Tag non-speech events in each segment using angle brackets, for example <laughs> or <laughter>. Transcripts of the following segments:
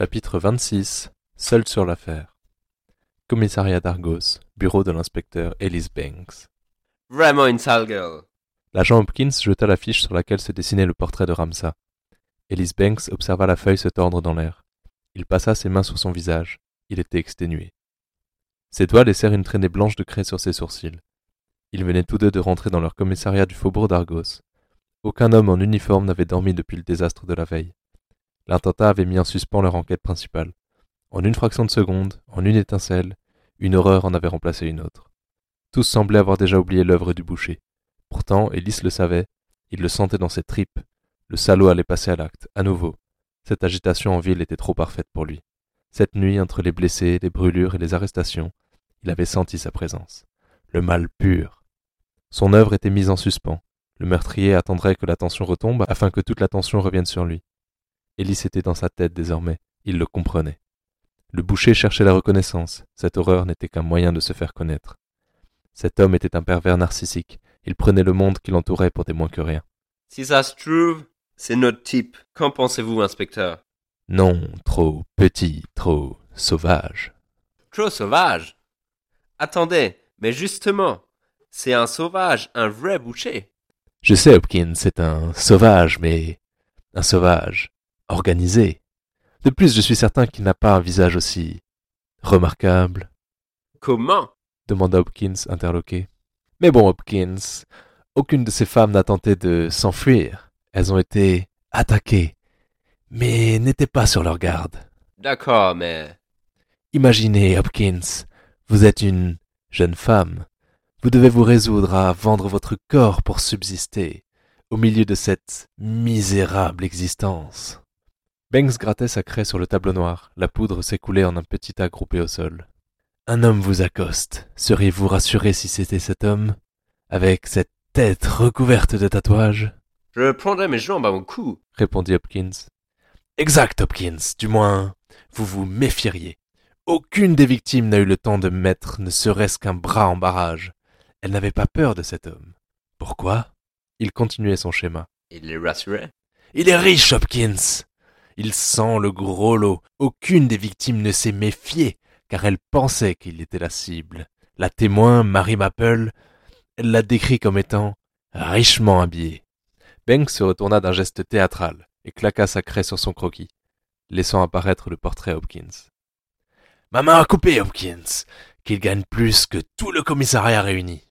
Chapitre 26 Seul sur l'affaire. Commissariat d'Argos, bureau de l'inspecteur Ellis Banks. Vraiment une sale gueule. L'agent Hopkins jeta la fiche sur laquelle se dessinait le portrait de Ramsa. Ellis Banks observa la feuille se tordre dans l'air. Il passa ses mains sur son visage. Il était exténué. Ses doigts laissèrent une traînée blanche de craie sur ses sourcils. Ils venaient tous deux de rentrer dans leur commissariat du faubourg d'Argos. Aucun homme en uniforme n'avait dormi depuis le désastre de la veille. L'attentat avait mis en suspens leur enquête principale. En une fraction de seconde, en une étincelle, une horreur en avait remplacé une autre. Tous semblaient avoir déjà oublié l'œuvre du boucher. Pourtant, Élise le savait, il le sentait dans ses tripes. Le salaud allait passer à l'acte, à nouveau. Cette agitation en ville était trop parfaite pour lui. Cette nuit, entre les blessés, les brûlures et les arrestations, il avait senti sa présence. Le mal pur. Son œuvre était mise en suspens. Le meurtrier attendrait que l'attention retombe afin que toute l'attention revienne sur lui. Élise était dans sa tête désormais, il le comprenait. Le boucher cherchait la reconnaissance, cette horreur n'était qu'un moyen de se faire connaître. Cet homme était un pervers narcissique, il prenait le monde qui l'entourait pour des moins que rien. Si ça se trouve, c'est notre type. Qu'en pensez-vous, inspecteur? Non, trop petit, trop sauvage. Trop sauvage? Attendez, mais justement, c'est un sauvage, un vrai boucher. Je sais, Hopkins, c'est un sauvage, mais un sauvage organisé. De plus, je suis certain qu'il n'a pas un visage aussi remarquable. Comment? demanda Hopkins, interloqué. Mais bon, Hopkins, aucune de ces femmes n'a tenté de s'enfuir. Elles ont été attaquées, mais n'étaient pas sur leur garde. D'accord, mais... Imaginez, Hopkins, vous êtes une jeune femme. Vous devez vous résoudre à vendre votre corps pour subsister au milieu de cette misérable existence. Banks grattait sa craie sur le tableau noir. La poudre s'écoulait en un petit tas groupé au sol. Un homme vous accoste. Seriez-vous rassuré si c'était cet homme? Avec cette tête recouverte de tatouages? Je prendrais mes jambes à mon cou, répondit Hopkins. Exact, Hopkins. Du moins, vous vous méfieriez. Aucune des victimes n'a eu le temps de mettre ne serait-ce qu'un bras en barrage. Elle n'avait pas peur de cet homme. Pourquoi? Il continuait son schéma. Il les rassurait. Il est riche, Hopkins. Il sent le gros lot. Aucune des victimes ne s'est méfiée, car elle pensait qu'il était la cible. La témoin, Mary Maple, elle l'a décrit comme étant richement habillé. Banks se retourna d'un geste théâtral et claqua sa craie sur son croquis, laissant apparaître le portrait Hopkins. Ma main a coupé, Hopkins, qu'il gagne plus que tout le commissariat réuni.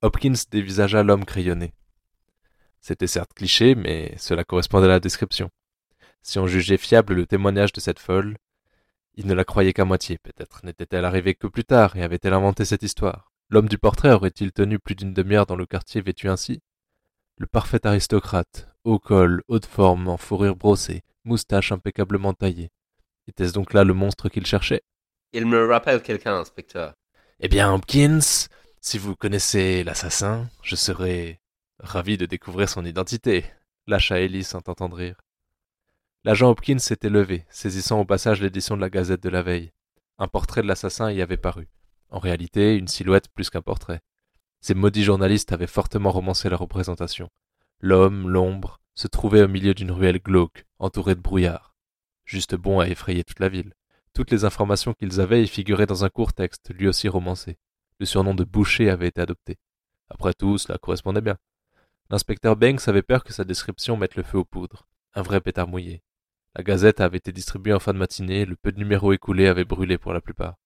Hopkins dévisagea l'homme crayonné. C'était certes cliché, mais cela correspondait à la description. Si on jugeait fiable le témoignage de cette folle, il ne la croyait qu'à moitié, peut-être n'était-elle arrivée que plus tard et avait-elle inventé cette histoire? L'homme du portrait aurait-il tenu plus d'une demi-heure dans le quartier vêtu ainsi? Le parfait aristocrate, haut col, haute forme, en fourrure brossée, moustache impeccablement taillée. Était-ce donc là le monstre qu'il cherchait? Il me rappelle quelqu'un, inspecteur. Eh bien, Hopkins, si vous connaissez l'assassin, je serais ravi de découvrir son identité, lâcha Ellie sans entendre rire. L'agent Hopkins s'était levé, saisissant au passage l'édition de la Gazette de la veille. Un portrait de l'assassin y avait paru. En réalité, une silhouette plus qu'un portrait. Ces maudits journalistes avaient fortement romancé la représentation. L'homme, l'ombre, se trouvait au milieu d'une ruelle glauque, entourée de brouillard. Juste bon à effrayer toute la ville. Toutes les informations qu'ils avaient y figuraient dans un court texte, lui aussi romancé. Le surnom de boucher avait été adopté. Après tout, cela correspondait bien. L'inspecteur Banks avait peur que sa description mette le feu aux poudres. Un vrai pétard mouillé. La gazette avait été distribuée en fin de matinée, le peu de numéros écoulés avaient brûlé pour la plupart.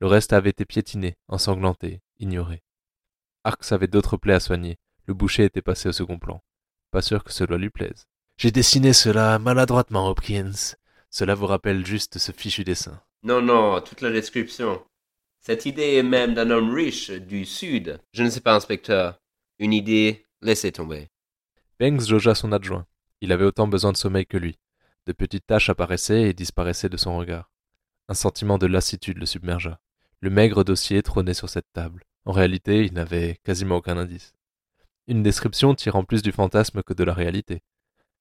Le reste avait été piétiné, ensanglanté, ignoré. Arx avait d'autres plaies à soigner. Le boucher était passé au second plan. Pas sûr que cela lui plaise. J'ai dessiné cela maladroitement, Hopkins. Cela vous rappelle juste ce fichu dessin. Non, non, toute la description. Cette idée est même d'un homme riche du Sud. Je ne sais pas, inspecteur. Une idée, laissez tomber. Banks jaugea son adjoint. Il avait autant besoin de sommeil que lui. De petites taches apparaissaient et disparaissaient de son regard. Un sentiment de lassitude le submergea. Le maigre dossier trônait sur cette table. En réalité, il n'avait quasiment aucun indice. Une description tirant plus du fantasme que de la réalité.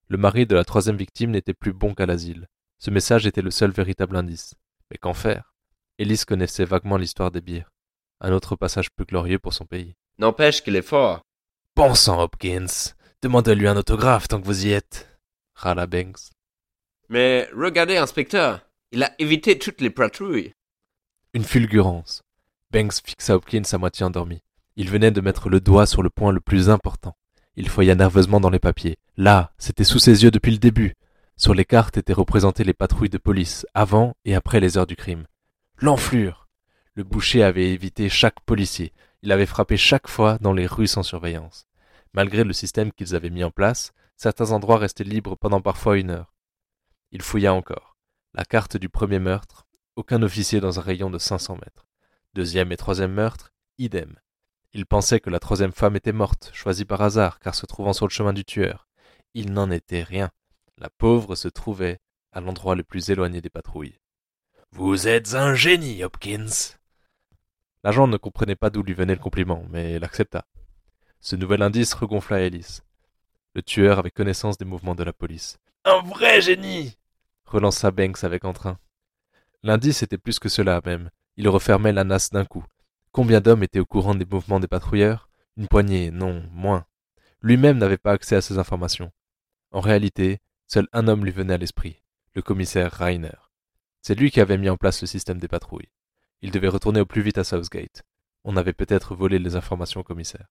Le mari de la troisième victime n'était plus bon qu'à l'asile. Ce message était le seul véritable indice. Mais qu'en faire? Élise connaissait vaguement l'histoire des bières. Un autre passage plus glorieux pour son pays. N'empêche qu'il est fort. Bon sang, Hopkins Demandez-lui un autographe tant que vous y êtes. Râla Banks. Mais regardez, inspecteur, il a évité toutes les patrouilles. Une fulgurance. Banks fixa Hopkins à moitié endormi. Il venait de mettre le doigt sur le point le plus important. Il fouilla nerveusement dans les papiers. Là, c'était sous ses yeux depuis le début. Sur les cartes étaient représentées les patrouilles de police, avant et après les heures du crime. L'enflure Le boucher avait évité chaque policier. Il avait frappé chaque fois dans les rues sans surveillance. Malgré le système qu'ils avaient mis en place, certains endroits restaient libres pendant parfois une heure. Il fouilla encore. La carte du premier meurtre, aucun officier dans un rayon de cinq cents mètres. Deuxième et troisième meurtre, idem. Il pensait que la troisième femme était morte, choisie par hasard, car se trouvant sur le chemin du tueur. Il n'en était rien. La pauvre se trouvait à l'endroit le plus éloigné des patrouilles. Vous êtes un génie, Hopkins. L'agent ne comprenait pas d'où lui venait le compliment, mais il accepta. Ce nouvel indice regonfla Ellis. Le tueur avait connaissance des mouvements de la police. Un vrai génie relança Banks avec entrain. L'indice était plus que cela même. Il refermait la nasse d'un coup. Combien d'hommes étaient au courant des mouvements des patrouilleurs? Une poignée, non, moins. Lui-même n'avait pas accès à ces informations. En réalité, seul un homme lui venait à l'esprit, le commissaire Rainer. C'est lui qui avait mis en place le système des patrouilles. Il devait retourner au plus vite à Southgate. On avait peut-être volé les informations au commissaire.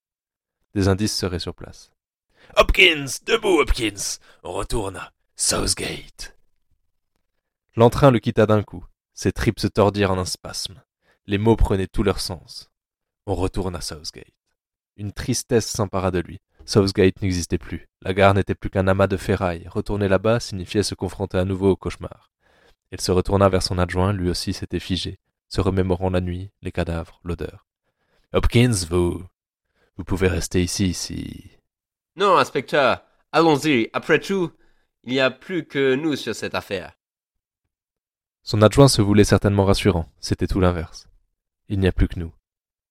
Des indices seraient sur place. Hopkins, debout, Hopkins. On retourne à Southgate. L'entrain le quitta d'un coup. Ses tripes se tordirent en un spasme. Les mots prenaient tout leur sens. On retourne à Southgate. Une tristesse s'empara de lui. Southgate n'existait plus. La gare n'était plus qu'un amas de ferraille. Retourner là-bas signifiait se confronter à nouveau au cauchemar. Il se retourna vers son adjoint, lui aussi s'était figé, se remémorant la nuit, les cadavres, l'odeur. Hopkins, vous. Vous pouvez rester ici si. Non, inspecteur, allons-y. Après tout, il n'y a plus que nous sur cette affaire. Son adjoint se voulait certainement rassurant. C'était tout l'inverse. Il n'y a plus que nous.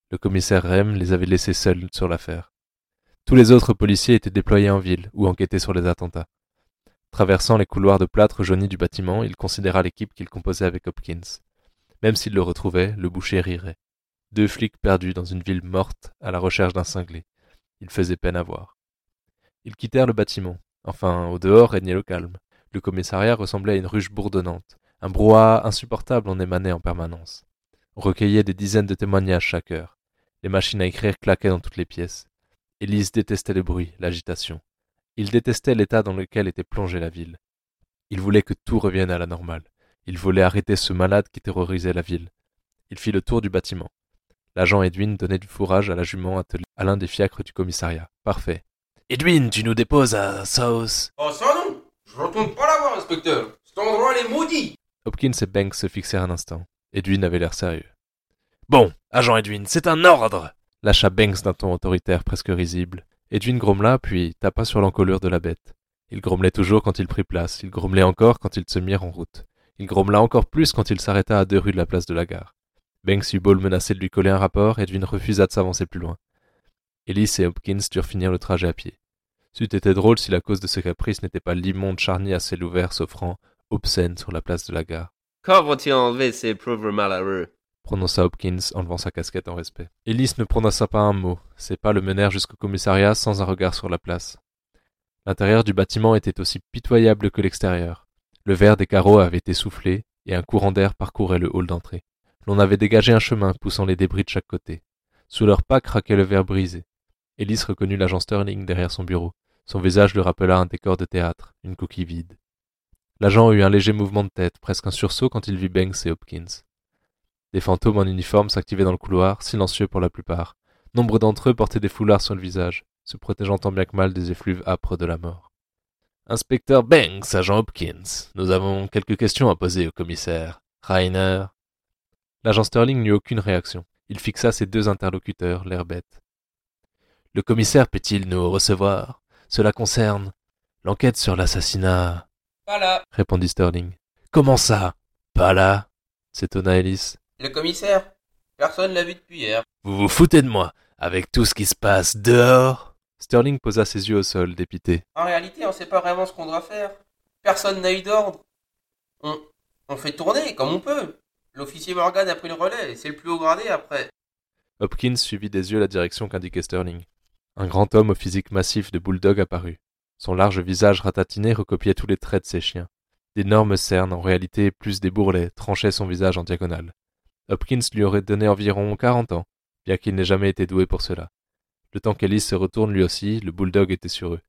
Le commissaire Rem les avait laissés seuls sur l'affaire. Tous les autres policiers étaient déployés en ville ou enquêtaient sur les attentats. Traversant les couloirs de plâtre jauni du bâtiment, il considéra l'équipe qu'il composait avec Hopkins. Même s'il le retrouvait, le boucher rirait. Deux flics perdus dans une ville morte à la recherche d'un cinglé. Il faisait peine à voir. Ils quittèrent le bâtiment. Enfin, au dehors régnait le calme. Le commissariat ressemblait à une ruche bourdonnante. Un brouhaha insupportable en émanait en permanence. On recueillait des dizaines de témoignages chaque heure. Les machines à écrire claquaient dans toutes les pièces. Élise détestait le bruit, l'agitation. Il détestait l'état dans lequel était plongée la ville. Il voulait que tout revienne à la normale. Il voulait arrêter ce malade qui terrorisait la ville. Il fit le tour du bâtiment. L'agent Edwin donnait du fourrage à la jument attelée à l'un des fiacres du commissariat. Parfait. Edwin, tu nous déposes à South. Oh ça non Je retourne pas la voir, inspecteur Cet endroit, il est maudit Hopkins et Banks se fixèrent un instant. Edwin avait l'air sérieux. Bon, agent Edwin, c'est un ordre lâcha Banks d'un ton autoritaire presque risible. Edwin grommela, puis tapa sur l'encolure de la bête. Il grommelait toujours quand il prit place, il grommelait encore quand ils se mirent en route. Il grommela encore plus quand il s'arrêta à deux rues de la place de la gare. Banks eut beau le menacer de lui coller un rapport, Edwin refusa de s'avancer plus loin. Ellis et Hopkins durent finir le trajet à pied. C'eût été drôle si la cause de ce caprice n'était pas l'immonde charnier à ciel ouvert s'offrant, obscène, sur la place de la gare. Quand vont-ils enlever ces pauvres malheureux? Prononça Hopkins en levant sa casquette en respect. Ellis ne prononça pas un mot. Ses pas le menèrent jusqu'au commissariat sans un regard sur la place. L'intérieur du bâtiment était aussi pitoyable que l'extérieur. Le verre des carreaux avait été soufflé, et un courant d'air parcourait le hall d'entrée. L'on avait dégagé un chemin poussant les débris de chaque côté. Sous leurs pas craquait le verre brisé. Ellis reconnut l'agent Sterling derrière son bureau. Son visage le rappela un décor de théâtre, une coquille vide. L'agent eut un léger mouvement de tête, presque un sursaut quand il vit Banks et Hopkins. Des fantômes en uniforme s'activaient dans le couloir, silencieux pour la plupart. Nombre d'entre eux portaient des foulards sur le visage, se protégeant tant bien que mal des effluves âpres de la mort. Inspecteur Banks, agent Hopkins, nous avons quelques questions à poser au commissaire. Rainer. L'agent Sterling n'eut aucune réaction. Il fixa ses deux interlocuteurs, l'air bête. Le commissaire peut-il nous recevoir? Cela concerne l'enquête sur l'assassinat. Pas là répondit Sterling. Comment ça? Pas là? s'étonna Ellis. Le commissaire Personne l'a vu depuis hier. Vous vous foutez de moi avec tout ce qui se passe dehors? Sterling posa ses yeux au sol, dépité. En réalité, on sait pas vraiment ce qu'on doit faire. Personne n'a eu d'ordre. On, on fait tourner comme on peut. L'officier Morgan a pris le relais, c'est le plus haut gradé après. Hopkins suivit des yeux la direction qu'indiquait Sterling. Un grand homme au physique massif de bulldog apparut. Son large visage ratatiné recopiait tous les traits de ses chiens. D'énormes cernes, en réalité plus des bourrelets, tranchaient son visage en diagonale. Hopkins lui aurait donné environ quarante ans, bien qu'il n'ait jamais été doué pour cela. Le temps qu'Ellis se retourne lui aussi, le bulldog était sur eux.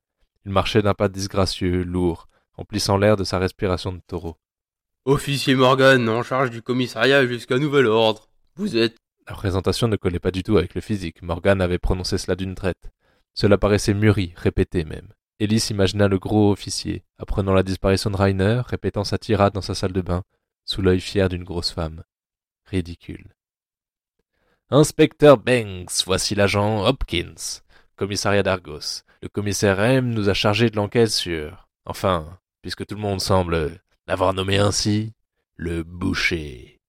Il marchait d'un pas disgracieux, lourd, emplissant l'air de sa respiration de taureau. Officier Morgan, en charge du commissariat jusqu'à nouvel ordre. Vous êtes. La présentation ne collait pas du tout avec le physique. Morgan avait prononcé cela d'une traite. Cela paraissait mûri, répété même. Ellis imagina le gros officier, apprenant la disparition de Rainer, répétant sa tirade dans sa salle de bain, sous l'œil fier d'une grosse femme. Ridicule. Inspecteur Banks, voici l'agent Hopkins, commissariat d'Argos. Le commissaire M nous a chargé de l'enquête sur. Enfin, puisque tout le monde semble l'avoir nommé ainsi, le boucher.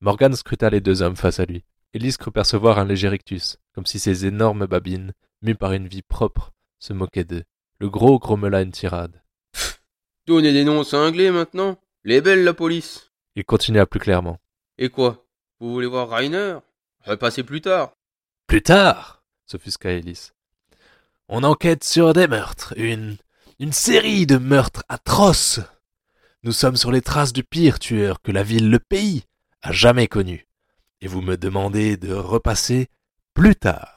Morgan scruta les deux hommes face à lui. Ellis crut percevoir un léger rictus, comme si ces énormes babines, mues par une vie propre, se moquaient d'eux. Le gros grommela une tirade. Donnez des noms cinglés maintenant. Les belles, la police. Il continua plus clairement. Et quoi? Vous voulez voir Rainer? Repassez plus tard. Plus tard s'offusqua Ellis. On enquête sur des meurtres, une. une série de meurtres atroces. Nous sommes sur les traces du pire tueur que la ville, le pays, a jamais connu. Et vous me demandez de repasser plus tard.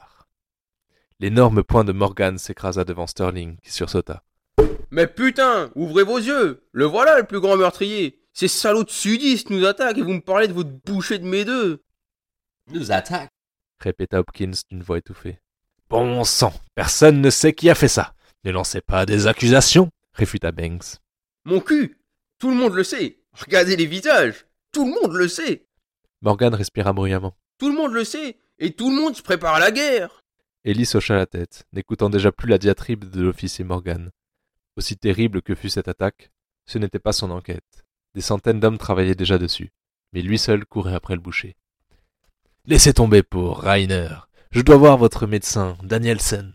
L'énorme poing de Morgan s'écrasa devant Sterling, qui sursauta. Mais putain, ouvrez vos yeux Le voilà le plus grand meurtrier Ces salauds de sudistes nous attaquent et vous me parlez de votre boucher de mes deux Nous attaque. répéta Hopkins d'une voix étouffée. Bon sang, personne ne sait qui a fait ça. Ne lancez pas des accusations, réfuta Banks. Mon cul Tout le monde le sait Regardez les visages Tout le monde le sait Morgan respira bruyamment. Tout le monde le sait Et tout le monde se prépare à la guerre Ellis hocha la tête, n'écoutant déjà plus la diatribe de l'officier Morgan. Aussi terrible que fût cette attaque, ce n'était pas son enquête. Des centaines d'hommes travaillaient déjà dessus, mais lui seul courait après le boucher. Laissez tomber pour Rainer. Je dois voir votre médecin, Danielsen.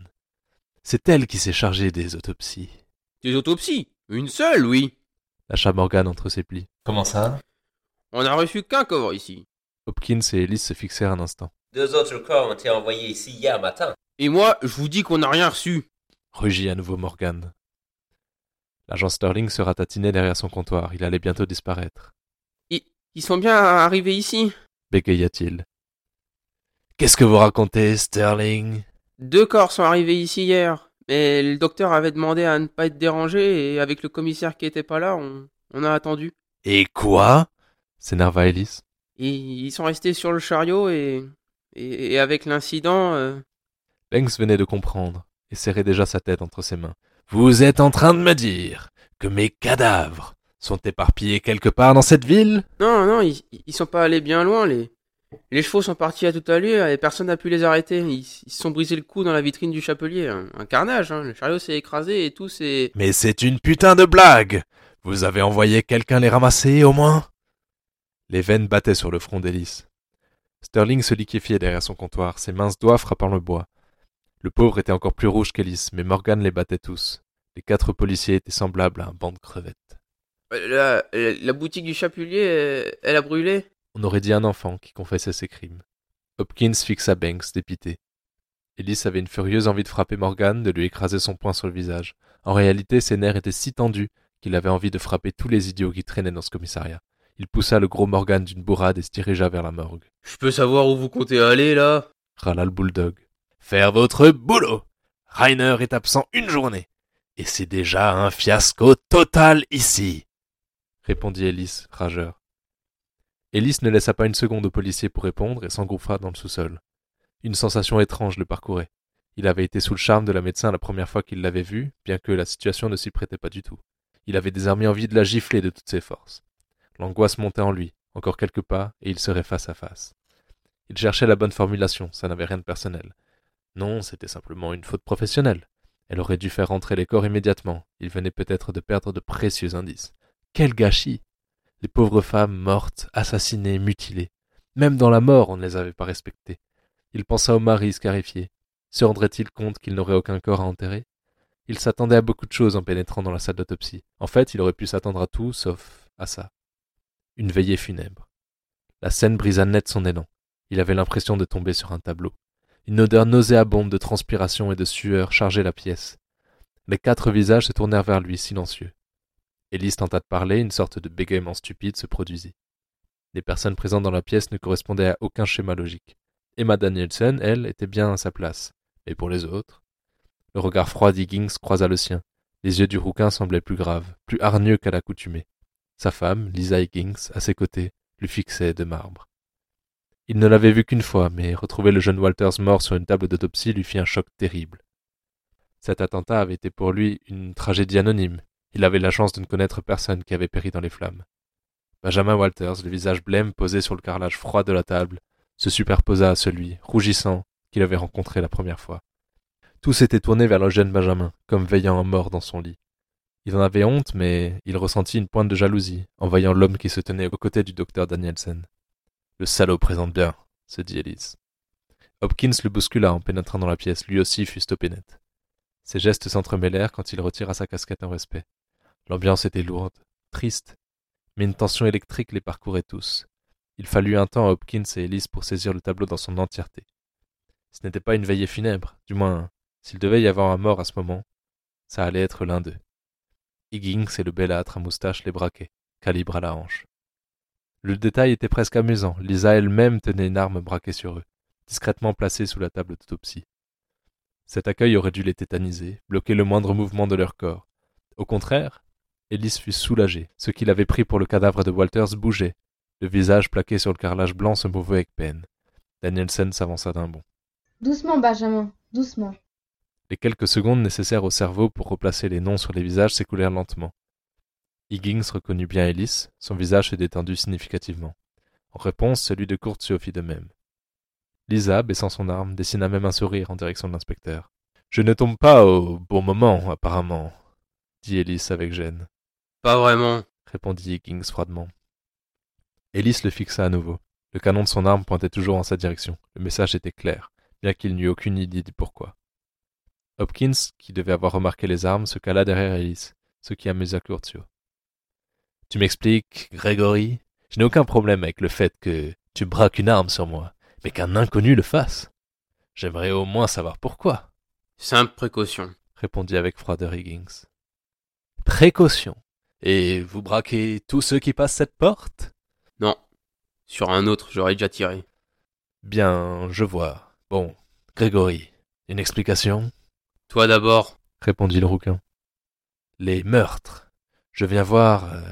C'est elle qui s'est chargée des autopsies. Des autopsies? Une seule, oui Lâcha Morgan entre ses plis. Comment ça? On n'a reçu qu'un corps ici. Hopkins et Ellis se fixèrent un instant. Deux autres corps ont été envoyés ici hier matin. Et moi, je vous dis qu'on n'a rien reçu. Rugit à nouveau Morgan. L'agent Sterling se ratatinait derrière son comptoir. Il allait bientôt disparaître. Ils sont bien arrivés ici Bégaya-t-il. Qu'est-ce que vous racontez, Sterling? Deux corps sont arrivés ici hier. Mais le docteur avait demandé à ne pas être dérangé et avec le commissaire qui était pas là, on, on a attendu. Et quoi? S'énerva Ellis? Ils sont restés sur le chariot et, et, et avec l'incident, euh, Banks venait de comprendre et serrait déjà sa tête entre ses mains. Vous êtes en train de me dire que mes cadavres sont éparpillés quelque part dans cette ville? Non, non, ils, ils sont pas allés bien loin. Les, les chevaux sont partis à toute allure et personne n'a pu les arrêter. Ils, se sont brisés le cou dans la vitrine du chapelier. Un, un carnage, hein. Le chariot s'est écrasé et tout s'est... Mais c'est une putain de blague Vous avez envoyé quelqu'un les ramasser, au moins? Les veines battaient sur le front d'Ellis. Sterling se liquéfiait derrière son comptoir, ses minces doigts frappant le bois. Le pauvre était encore plus rouge qu'Ellis, mais Morgan les battait tous. Les quatre policiers étaient semblables à un banc de crevettes. La, la, la boutique du chapelier, euh, elle a brûlé? On aurait dit un enfant qui confessait ses crimes. Hopkins fixa Banks, dépité. Ellis avait une furieuse envie de frapper Morgan, de lui écraser son poing sur le visage. En réalité, ses nerfs étaient si tendus qu'il avait envie de frapper tous les idiots qui traînaient dans ce commissariat. Il poussa le gros Morgan d'une bourrade et se dirigea vers la morgue. Je peux savoir où vous comptez aller, là? Râla le bulldog. Faire votre boulot Rainer est absent une journée. Et c'est déjà un fiasco total ici répondit Ellis, rageur. Ellis ne laissa pas une seconde au policier pour répondre et s'engouffra dans le sous-sol. Une sensation étrange le parcourait. Il avait été sous le charme de la médecin la première fois qu'il l'avait vue, bien que la situation ne s'y prêtait pas du tout. Il avait désormais envie de la gifler de toutes ses forces. L'angoisse montait en lui, encore quelques pas, et il serait face à face. Il cherchait la bonne formulation, ça n'avait rien de personnel. Non, c'était simplement une faute professionnelle. Elle aurait dû faire rentrer les corps immédiatement. Il venait peut-être de perdre de précieux indices. Quel gâchis Les pauvres femmes mortes, assassinées, mutilées. Même dans la mort, on ne les avait pas respectées. Il pensa au mari scarifié. Se rendrait-il compte qu'il n'aurait aucun corps à enterrer? Il s'attendait à beaucoup de choses en pénétrant dans la salle d'autopsie. En fait, il aurait pu s'attendre à tout, sauf à ça. Une veillée funèbre. La scène brisa net son élan. Il avait l'impression de tomber sur un tableau. Une odeur nauséabonde de transpiration et de sueur chargeait la pièce. Les quatre visages se tournèrent vers lui, silencieux. Ellis tenta de parler, une sorte de bégaiement stupide se produisit. Les personnes présentes dans la pièce ne correspondaient à aucun schéma logique. Emma Danielson, elle, était bien à sa place. Mais pour les autres? Le regard froid d'Higgins croisa le sien. Les yeux du rouquin semblaient plus graves, plus hargneux qu'à l'accoutumée. Sa femme, Lisa Higgins, à ses côtés, lui fixait de marbre. Il ne l'avait vu qu'une fois, mais retrouver le jeune Walters mort sur une table d'autopsie lui fit un choc terrible. Cet attentat avait été pour lui une tragédie anonyme. Il avait la chance de ne connaître personne qui avait péri dans les flammes. Benjamin Walters, le visage blême posé sur le carrelage froid de la table, se superposa à celui, rougissant, qu'il avait rencontré la première fois. Tout s'était tourné vers le jeune Benjamin, comme veillant un mort dans son lit. Il en avait honte, mais il ressentit une pointe de jalousie en voyant l'homme qui se tenait aux côtés du docteur Danielsen. Le salaud présente bien, se dit Elise. Hopkins le bouscula en pénétrant dans la pièce, lui aussi fut stoppé net. Ses gestes s'entremêlèrent quand il retira sa casquette en respect. L'ambiance était lourde, triste, mais une tension électrique les parcourait tous. Il fallut un temps à Hopkins et Ellis pour saisir le tableau dans son entièreté. Ce n'était pas une veillée funèbre, du moins, s'il devait y avoir un mort à ce moment, ça allait être l'un d'eux. Higgins et le belâtre à moustache les braquaient, calibre à la hanche. Le détail était presque amusant. Lisa elle-même tenait une arme braquée sur eux, discrètement placée sous la table d'autopsie. Cet accueil aurait dû les tétaniser, bloquer le moindre mouvement de leur corps. Au contraire, Ellis fut soulagée. Ce qu'il avait pris pour le cadavre de Walters bougeait. Le visage plaqué sur le carrelage blanc se mouvait avec peine. Danielson s'avança d'un bond. Doucement, Benjamin, doucement. Les quelques secondes nécessaires au cerveau pour replacer les noms sur les visages s'écoulèrent lentement. Higgins reconnut bien Ellis, son visage se détendit significativement. En réponse, celui de Curtio fit de même. Lisa, baissant son arme, dessina même un sourire en direction de l'inspecteur. Je ne tombe pas au bon moment, apparemment, dit Ellis avec gêne. Pas vraiment, répondit Higgins froidement. Ellis le fixa à nouveau. Le canon de son arme pointait toujours en sa direction. Le message était clair, bien qu'il n'eût aucune idée du pourquoi. Hopkins, qui devait avoir remarqué les armes, se cala derrière Ellis, ce qui amusa Curtio. Tu m'expliques, Grégory Je n'ai aucun problème avec le fait que tu braques une arme sur moi, mais qu'un inconnu le fasse. J'aimerais au moins savoir pourquoi. Simple précaution, répondit avec froideur Higgins. Précaution. Et vous braquez tous ceux qui passent cette porte? Non. Sur un autre, j'aurais déjà tiré. Bien, je vois. Bon, Grégory, une explication? Toi d'abord, répondit le rouquin. Les meurtres. Je viens voir euh,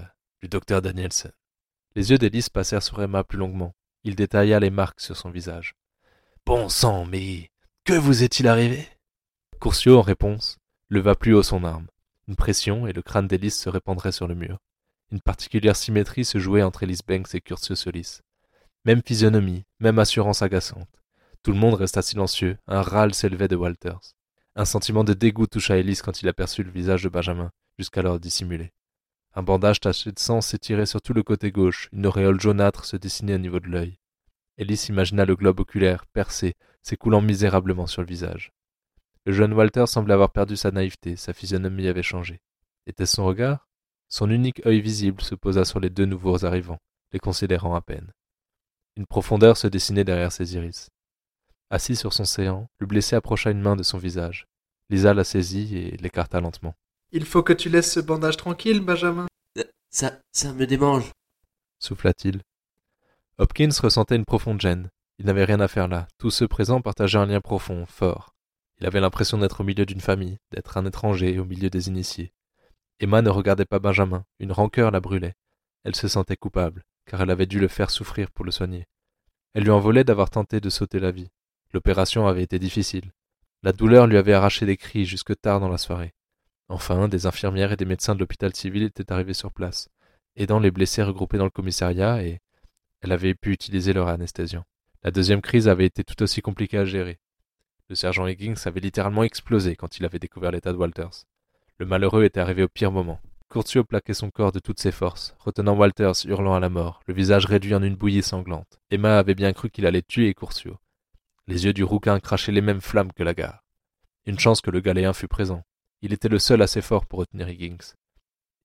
du docteur Danielson. Les yeux d'Elise passèrent sur Emma plus longuement. Il détailla les marques sur son visage. Bon sang, mais que vous est-il arrivé? Courcio, en réponse, leva plus haut son arme. Une pression, et le crâne d'Elise se répandrait sur le mur. Une particulière symétrie se jouait entre Elise Banks et Curtius Solis. Même physionomie, même assurance agaçante. Tout le monde resta silencieux, un râle s'élevait de Walters. Un sentiment de dégoût toucha Elise quand il aperçut le visage de Benjamin, jusqu'alors dissimulé. Un bandage taché de sang s'étirait sur tout le côté gauche, une auréole jaunâtre se dessinait au niveau de l'œil. Elise imagina le globe oculaire, percé, s'écoulant misérablement sur le visage. Le jeune Walter semblait avoir perdu sa naïveté, sa physionomie avait changé. Était-ce son regard? Son unique œil visible se posa sur les deux nouveaux arrivants, les considérant à peine. Une profondeur se dessinait derrière ses iris. Assis sur son séant, le blessé approcha une main de son visage. Lisa la saisit et l'écarta lentement. Il faut que tu laisses ce bandage tranquille, Benjamin. Ça, ça me démange, souffla-t-il. Hopkins ressentait une profonde gêne. Il n'avait rien à faire là. Tous ceux présents partageaient un lien profond, fort. Il avait l'impression d'être au milieu d'une famille, d'être un étranger au milieu des initiés. Emma ne regardait pas Benjamin, une rancœur la brûlait. Elle se sentait coupable, car elle avait dû le faire souffrir pour le soigner. Elle lui en volait d'avoir tenté de sauter la vie. L'opération avait été difficile. La douleur lui avait arraché des cris jusque tard dans la soirée. Enfin, des infirmières et des médecins de l'hôpital civil étaient arrivés sur place, aidant les blessés regroupés dans le commissariat, et elle avait pu utiliser leur anesthésiant. La deuxième crise avait été tout aussi compliquée à gérer. Le sergent Higgins avait littéralement explosé quand il avait découvert l'état de Walters. Le malheureux était arrivé au pire moment. Curtio plaquait son corps de toutes ses forces, retenant Walters hurlant à la mort, le visage réduit en une bouillie sanglante. Emma avait bien cru qu'il allait tuer Curtio. Les yeux du rouquin crachaient les mêmes flammes que la gare. Une chance que le galéen fût présent. Il était le seul assez fort pour retenir Higgins.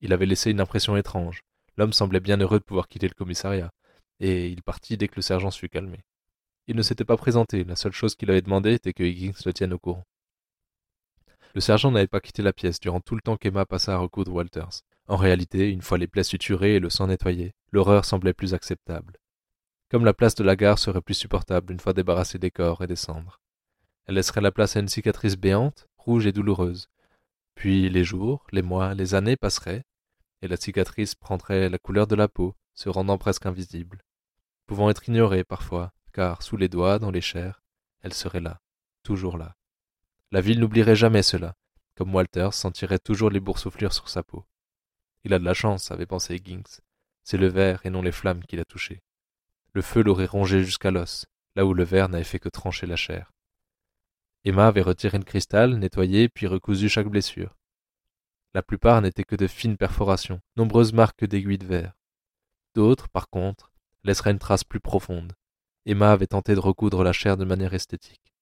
Il avait laissé une impression étrange. L'homme semblait bien heureux de pouvoir quitter le commissariat, et il partit dès que le sergent fut calmé. Il ne s'était pas présenté, la seule chose qu'il avait demandé était que Higgins le tienne au courant. Le sergent n'avait pas quitté la pièce durant tout le temps qu'Emma passa à recoudre Walters. En réalité, une fois les plaies suturées et le sang nettoyé, l'horreur semblait plus acceptable. Comme la place de la gare serait plus supportable une fois débarrassée des corps et des cendres. Elle laisserait la place à une cicatrice béante, rouge et douloureuse. Puis les jours, les mois, les années passeraient, et la cicatrice prendrait la couleur de la peau, se rendant presque invisible, pouvant être ignorée parfois, car sous les doigts, dans les chairs, elle serait là, toujours là. La ville n'oublierait jamais cela, comme Walter sentirait toujours les boursouflures sur sa peau. Il a de la chance, avait pensé Higgins. C'est le verre et non les flammes qui l'a touché. Le feu l'aurait rongé jusqu'à l'os, là où le verre n'avait fait que trancher la chair. Emma avait retiré le cristal, nettoyé, puis recousu chaque blessure. La plupart n'étaient que de fines perforations, nombreuses marques d'aiguilles de verre. D'autres, par contre, laisseraient une trace plus profonde. Emma avait tenté de recoudre la chair de manière esthétique.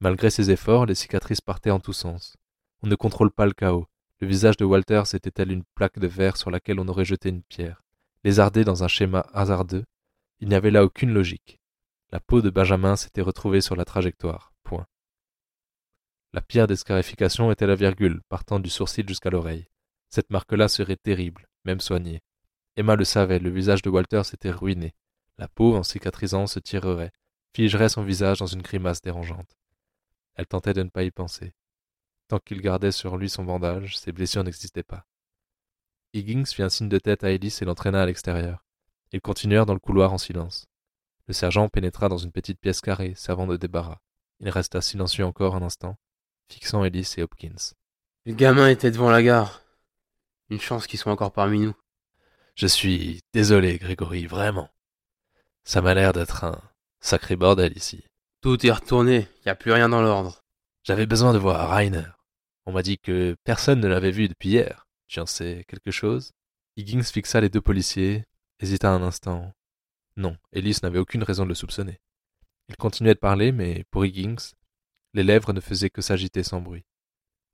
Malgré ses efforts, les cicatrices partaient en tous sens. On ne contrôle pas le chaos. Le visage de Walter était tel une plaque de verre sur laquelle on aurait jeté une pierre. Lézardé dans un schéma hasardeux, il n'y avait là aucune logique. La peau de Benjamin s'était retrouvée sur la trajectoire. Point. La pierre d'escarification était la virgule, partant du sourcil jusqu'à l'oreille. Cette marque-là serait terrible, même soignée. Emma le savait, le visage de Walter s'était ruiné. La peau, en cicatrisant, se tirerait, figerait son visage dans une grimace dérangeante. Elle tentait de ne pas y penser. Tant qu'il gardait sur lui son bandage, ses blessures n'existaient pas. Higgins fit un signe de tête à Ellis et l'entraîna à l'extérieur. Ils continuèrent dans le couloir en silence. Le sergent pénétra dans une petite pièce carrée, servant de débarras. Il resta silencieux encore un instant, fixant Ellis et Hopkins. Le gamin était devant la gare. Une chance qu'ils soient encore parmi nous. Je suis désolé, Grégory, vraiment. Ça m'a l'air d'être un sacré bordel ici. Tout est retourné, y a plus rien dans l'ordre. J'avais besoin de voir Rainer. On m'a dit que personne ne l'avait vu depuis hier. Tu en sais quelque chose? Higgins fixa les deux policiers, hésita un instant. Non, Ellis n'avait aucune raison de le soupçonner. Il continuait de parler, mais pour Higgins, les lèvres ne faisaient que s'agiter sans bruit.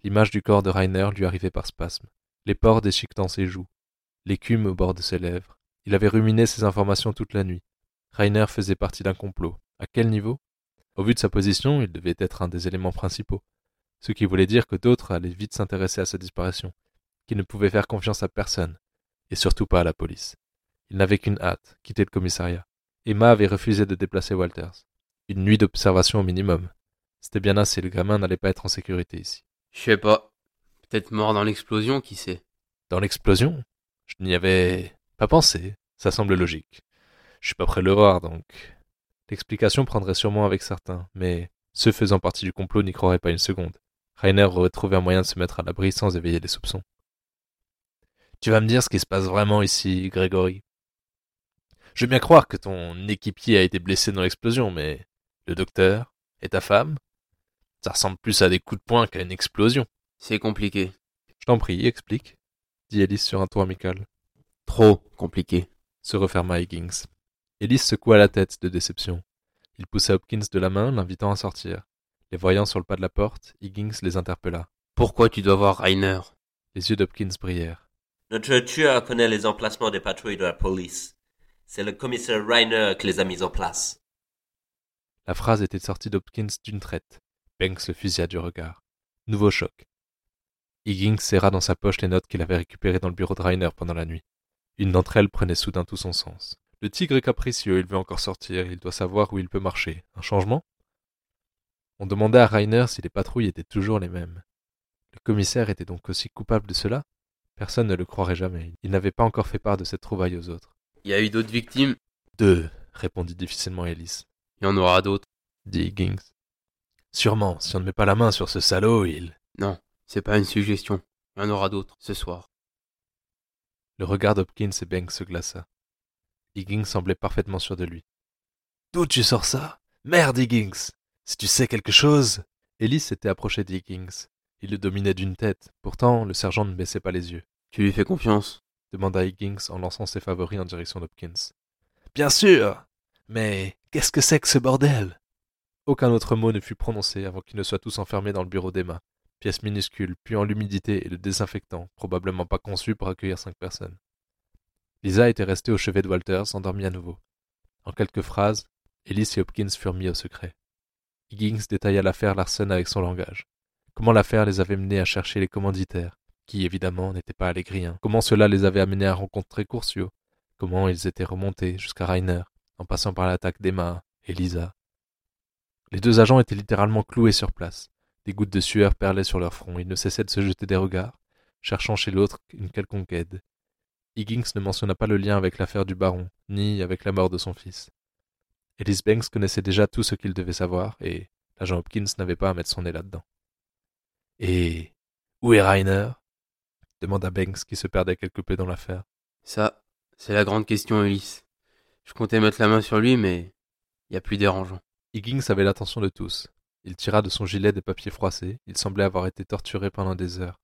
L'image du corps de Rainer lui arrivait par spasme, les pores déchiquetant ses joues, l'écume au bord de ses lèvres. Il avait ruminé ces informations toute la nuit. Rainer faisait partie d'un complot. À quel niveau? Au vu de sa position, il devait être un des éléments principaux, ce qui voulait dire que d'autres allaient vite s'intéresser à sa disparition, qu'il ne pouvait faire confiance à personne, et surtout pas à la police. Il n'avait qu'une hâte, quitter le commissariat. Emma avait refusé de déplacer Walters. Une nuit d'observation au minimum. C'était bien assez, le gamin n'allait pas être en sécurité ici. Je sais pas. Peut-être mort dans l'explosion, qui sait. Dans l'explosion? Je n'y avais pas pensé. Ça semble logique. Je suis pas prêt de le voir, donc. L'explication prendrait sûrement avec certains, mais ceux faisant partie du complot n'y croiraient pas une seconde. Rainer aurait trouvé un moyen de se mettre à l'abri sans éveiller les soupçons. Tu vas me dire ce qui se passe vraiment ici, Grégory. Je veux bien croire que ton équipier a été blessé dans l'explosion, mais le docteur et ta femme Ça ressemble plus à des coups de poing qu'à une explosion. C'est compliqué. Je t'en prie, explique, dit Alice sur un ton amical. Trop compliqué. Se referma Higgins. Ellis secoua la tête de déception. Il poussa Hopkins de la main, l'invitant à sortir. Les voyant sur le pas de la porte, Higgins les interpella. Pourquoi tu dois voir Rainer? Les yeux d'Hopkins brillèrent. Notre tueur connaît les emplacements des patrouilles de la police. C'est le commissaire Reiner qui les a mis en place. La phrase était sortie d'Hopkins d'une traite. Banks le fusilla du regard. Nouveau choc. Higgins serra dans sa poche les notes qu'il avait récupérées dans le bureau de Reiner pendant la nuit. Une d'entre elles prenait soudain tout son sens. Le tigre est capricieux, il veut encore sortir, il doit savoir où il peut marcher. Un changement? On demandait à Rainer si les patrouilles étaient toujours les mêmes. Le commissaire était donc aussi coupable de cela? Personne ne le croirait jamais. Il n'avait pas encore fait part de cette trouvaille aux autres. Il y a eu d'autres victimes Deux, répondit difficilement Ellis. Il y en aura d'autres. dit Higgins. Sûrement, si on ne met pas la main sur ce salaud, il. Non, c'est pas une suggestion. Il y en aura d'autres, ce soir. Le regard d'Hopkins et Banks se glaça. Higgins semblait parfaitement sûr de lui. D'où tu sors ça? Merde, Higgins Si tu sais quelque chose Ellis s'était approché d'Higgins. Il le dominait d'une tête. Pourtant, le sergent ne baissait pas les yeux. Tu lui fais confiance? Demanda Higgins en lançant ses favoris en direction d'Hopkins. Bien sûr Mais qu'est-ce que c'est que ce bordel? Aucun autre mot ne fut prononcé avant qu'ils ne soient tous enfermés dans le bureau d'Emma, pièce minuscule, puant l'humidité et le désinfectant, probablement pas conçu pour accueillir cinq personnes. Lisa était restée au chevet de Walters, endormie à nouveau. En quelques phrases, Ellis et Hopkins furent mis au secret. Higgins détailla l'affaire Larson avec son langage. Comment l'affaire les avait menés à chercher les commanditaires, qui évidemment n'étaient pas allégriens. Comment cela les avait amenés à rencontrer Curcio Comment ils étaient remontés jusqu'à Rainer, en passant par l'attaque d'Emma et Lisa? Les deux agents étaient littéralement cloués sur place. Des gouttes de sueur perlaient sur leur front. Ils ne cessaient de se jeter des regards, cherchant chez l'autre une quelconque aide. Higgins ne mentionna pas le lien avec l'affaire du baron, ni avec la mort de son fils. Ellis Banks connaissait déjà tout ce qu'il devait savoir, et l'agent Hopkins n'avait pas à mettre son nez là-dedans. Et où est Rainer? Demanda Banks qui se perdait quelque peu dans l'affaire. Ça, c'est la grande question, Ulysse. Je comptais mettre la main sur lui, mais il y a plus dérangeant. Higgins avait l'attention de tous. Il tira de son gilet des papiers froissés. Il semblait avoir été torturé pendant des heures.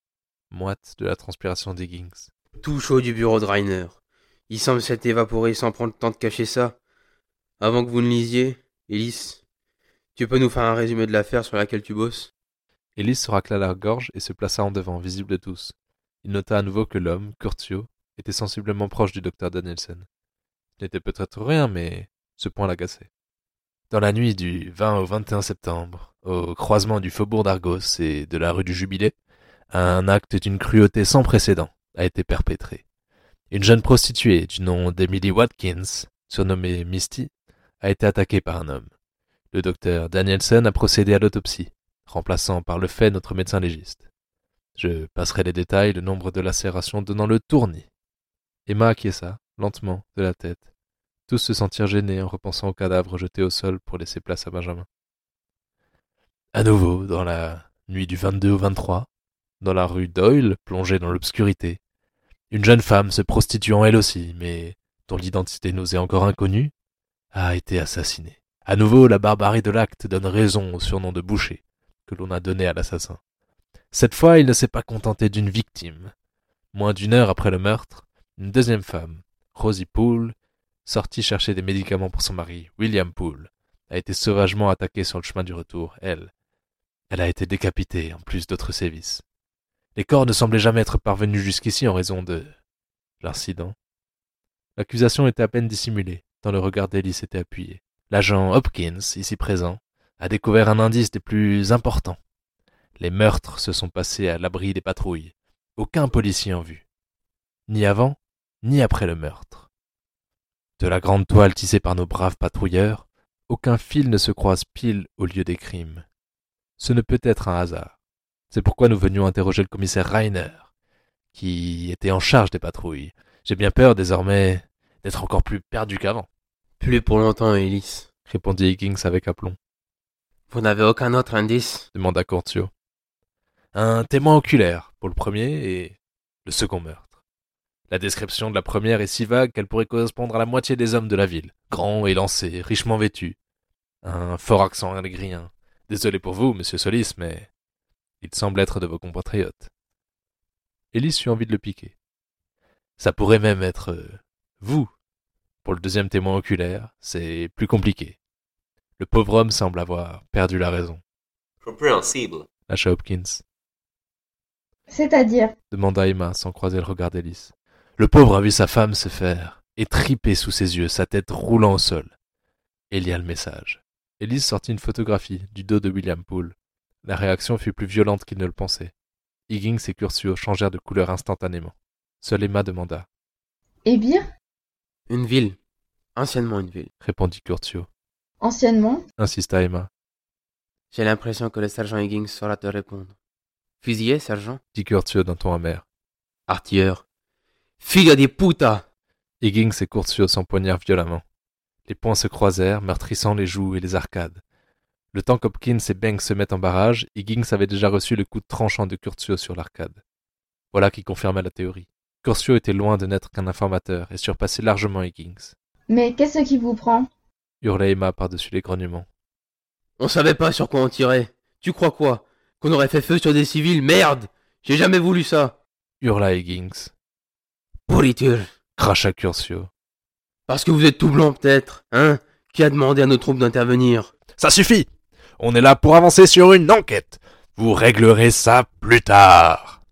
Moite de la transpiration d'Higgins. Tout chaud du bureau de Rainer. Il semble s'être évaporé sans prendre le temps de cacher ça. Avant que vous ne lisiez, Ellis, tu peux nous faire un résumé de l'affaire sur laquelle tu bosses? Ellis se racla la gorge et se plaça en devant, visible de tous. Il nota à nouveau que l'homme, Curtio, était sensiblement proche du docteur Danielson. Ce n'était peut-être rien, mais ce point l'agaçait. Dans la nuit du 20 au 21 septembre, au croisement du faubourg d'Argos et de la rue du Jubilé, un acte d'une cruauté sans précédent a été perpétré. Une jeune prostituée du nom d'Emily Watkins, surnommée Misty, a été attaquée par un homme. Le docteur Danielson a procédé à l'autopsie, remplaçant par le fait notre médecin légiste. Je passerai les détails, le nombre de lacérations donnant le tournis. Emma acquiesça, lentement, de la tête. Tous se sentirent gênés en repensant au cadavre jeté au sol pour laisser place à Benjamin. À nouveau, dans la nuit du 22 au 23, dans la rue Doyle, plongée dans l'obscurité, une jeune femme se prostituant elle aussi, mais dont l'identité nous est encore inconnue, a été assassinée. À nouveau, la barbarie de l'acte donne raison au surnom de boucher que l'on a donné à l'assassin. Cette fois, il ne s'est pas contenté d'une victime. Moins d'une heure après le meurtre, une deuxième femme, Rosie Poole, sortie chercher des médicaments pour son mari, William Poole, a été sauvagement attaquée sur le chemin du retour, elle. Elle a été décapitée, en plus d'autres sévices. Les corps ne semblaient jamais être parvenus jusqu'ici en raison de l'incident. L'accusation était à peine dissimulée, tant le regard d'Ellis était appuyé. L'agent Hopkins, ici présent, a découvert un indice des plus importants. Les meurtres se sont passés à l'abri des patrouilles. Aucun policier en vue. Ni avant, ni après le meurtre. De la grande toile tissée par nos braves patrouilleurs, aucun fil ne se croise pile au lieu des crimes. Ce ne peut être un hasard. C'est pourquoi nous venions interroger le commissaire Rainer, qui était en charge des patrouilles. J'ai bien peur désormais d'être encore plus perdu qu'avant. Plus pour longtemps, Ellis, répondit Higgins avec aplomb. Vous n'avez aucun autre indice demanda Cortio. Un témoin oculaire pour le premier et le second meurtre. La description de la première est si vague qu'elle pourrait correspondre à la moitié des hommes de la ville, grands, élancés, richement vêtus. Un fort accent algrien. Désolé pour vous, monsieur Solis, mais il semble être de vos compatriotes. Élise eut envie de le piquer. Ça pourrait même être euh, vous. Pour le deuxième témoin oculaire, c'est plus compliqué. Le pauvre homme semble avoir perdu la raison. Compréhensible. Lâcha Hopkins. C'est-à-dire demanda Emma sans croiser le regard d'Ellis. Le pauvre a vu sa femme se faire étriper sous ses yeux, sa tête roulant au sol. Et il y a le message. Ellis sortit une photographie du dos de William Poole. La réaction fut plus violente qu'il ne le pensait. Higgins et Curcio changèrent de couleur instantanément. Seule Emma demanda. Et bien? Une ville. Anciennement une ville. Répondit Curcio. Anciennement? Insista Emma. J'ai l'impression que le sergent Higgins saura te répondre. Fusillé, sergent Dit Curcio d'un ton amer. Artilleur. Figa di puta Higgins et Curcio s'empoignèrent violemment. Les poings se croisèrent, meurtrissant les joues et les arcades. Le temps qu'Hopkins et Banks se mettent en barrage, Higgins avait déjà reçu le coup de tranchant de Curcio sur l'arcade. Voilà qui confirma la théorie. Curcio était loin de n'être qu'un informateur et surpassait largement Higgins. Mais qu'est-ce qui vous prend? Hurla Emma par-dessus les grognements. On savait pas sur quoi on tirait. Tu crois quoi? Qu'on aurait fait feu sur des civils Merde J'ai jamais voulu ça Hurla Higgins. Pourriture Cracha Curcio. Parce que vous êtes tout blanc peut-être, hein? Qui a demandé à nos troupes d'intervenir? Ça suffit On est là pour avancer sur une enquête. Vous réglerez ça plus tard.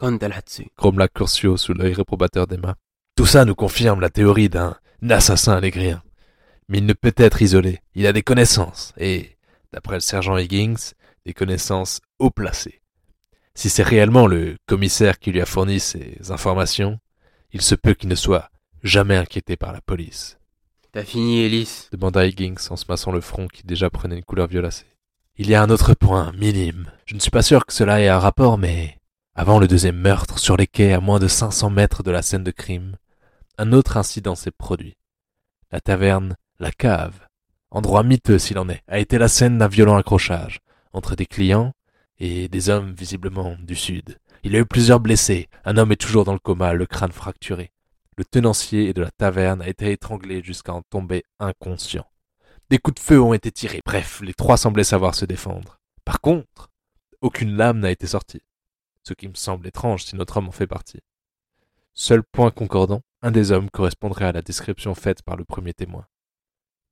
Là-dessus. grommela Curcio sous l'œil réprobateur d'Emma. Tout ça nous confirme la théorie d'un assassin allégrien. Mais il ne peut être isolé. Il a des connaissances, et, d'après le sergent Higgins, des connaissances haut placées. Si c'est réellement le commissaire qui lui a fourni ces informations, il se peut qu'il ne soit jamais inquiété par la police. T'as fini, Ellis demanda Higgins en se massant le front qui déjà prenait une couleur violacée. Il y a un autre point, minime. Je ne suis pas sûr que cela ait un rapport, mais avant le deuxième meurtre sur les quais à moins de 500 mètres de la scène de crime, un autre incident s'est produit. La taverne, la cave, endroit miteux s'il en est, a été la scène d'un violent accrochage entre des clients et des hommes visiblement du sud. Il y a eu plusieurs blessés. Un homme est toujours dans le coma, le crâne fracturé. Le tenancier de la taverne a été étranglé jusqu'à en tomber inconscient. Des coups de feu ont été tirés. Bref, les trois semblaient savoir se défendre. Par contre, aucune lame n'a été sortie. Ce qui me semble étrange si notre homme en fait partie. Seul point concordant, un des hommes correspondrait à la description faite par le premier témoin.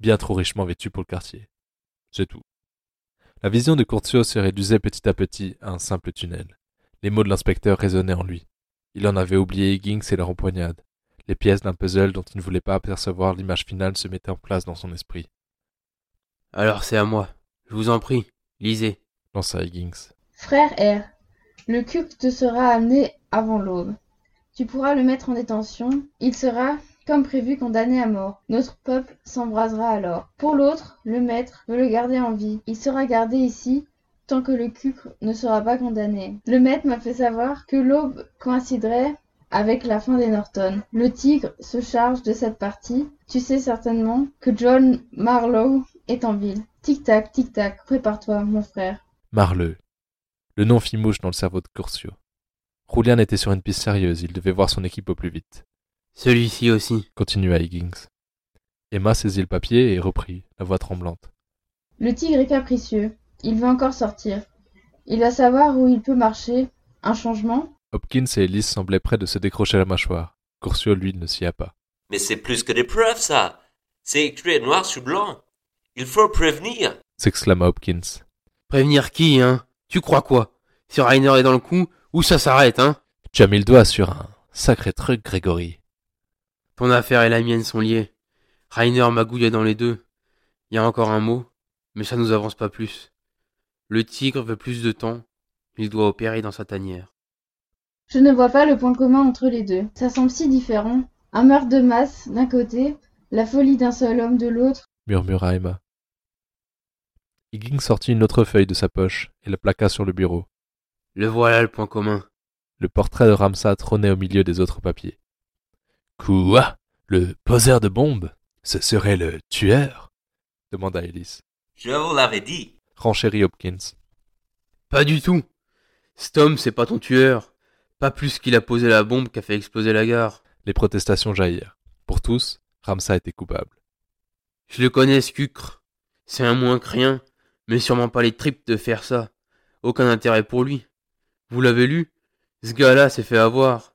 Bien trop richement vêtu pour le quartier. C'est tout. La vision de Curtio se réduisait petit à petit à un simple tunnel. Les mots de l'inspecteur résonnaient en lui. Il en avait oublié Higgins et leur empoignade. Les pièces d'un puzzle dont il ne voulait pas apercevoir l'image finale se mettaient en place dans son esprit. Alors c'est à moi. Je vous en prie, lisez. Lança Higgins. Frère R, le cube te sera amené avant l'aube. Tu pourras le mettre en détention. Il sera, comme prévu, condamné à mort. Notre peuple s'embrasera alors. Pour l'autre, le maître veut le garder en vie. Il sera gardé ici tant que le cucre ne sera pas condamné. Le maître m'a fait savoir que l'aube coïnciderait avec la fin des Norton. Le tigre se charge de cette partie. Tu sais certainement que John Marlowe est en ville. Tic-tac, tic-tac, prépare-toi, mon frère. Marleux. Le nom fit mouche dans le cerveau de Curcio. Roulian était sur une piste sérieuse, il devait voir son équipe au plus vite. Celui-ci aussi. Continua Higgins. Emma saisit le papier et reprit, la voix tremblante. Le tigre est capricieux. Il veut encore sortir. Il va savoir où il peut marcher. Un changement? Hopkins et Ellis semblaient près de se décrocher la mâchoire. Curcio, lui, ne s'y a pas. Mais c'est plus que des preuves, ça. C'est écrit noir sur blanc. Il faut prévenir. s'exclama Hopkins. Prévenir qui, hein? Tu crois quoi? Si Rainer est dans le coup, où ça s'arrête, hein? Tu as mis le doigt sur un sacré truc, Grégory. Ton affaire et la mienne sont liées. Rainer magouille dans les deux. Il y a encore un mot, mais ça nous avance pas plus. Le tigre veut plus de temps. Il doit opérer dans sa tanière. Je ne vois pas le point commun entre les deux. Ça semble si différent. Un meurtre de masse d'un côté, la folie d'un seul homme de l'autre. murmura Emma. Higgins sortit une autre feuille de sa poche et la plaqua sur le bureau. Le voilà le point commun. Le portrait de Ramsa trônait au milieu des autres papiers. Quoi? Le poseur de bombes? Ce serait le tueur? demanda Ellis. Je vous l'avais dit. Renchérit Hopkins. Pas du tout. Stom, c'est pas ton tueur. Pas plus qu'il a posé la bombe qu'a fait exploser la gare. Les protestations jaillirent. Pour tous, Ramsa était coupable. Je le connais, ce cucre. C'est un moins que rien, mais sûrement pas les tripes de faire ça. Aucun intérêt pour lui. Vous l'avez lu? Ce gars-là s'est fait avoir.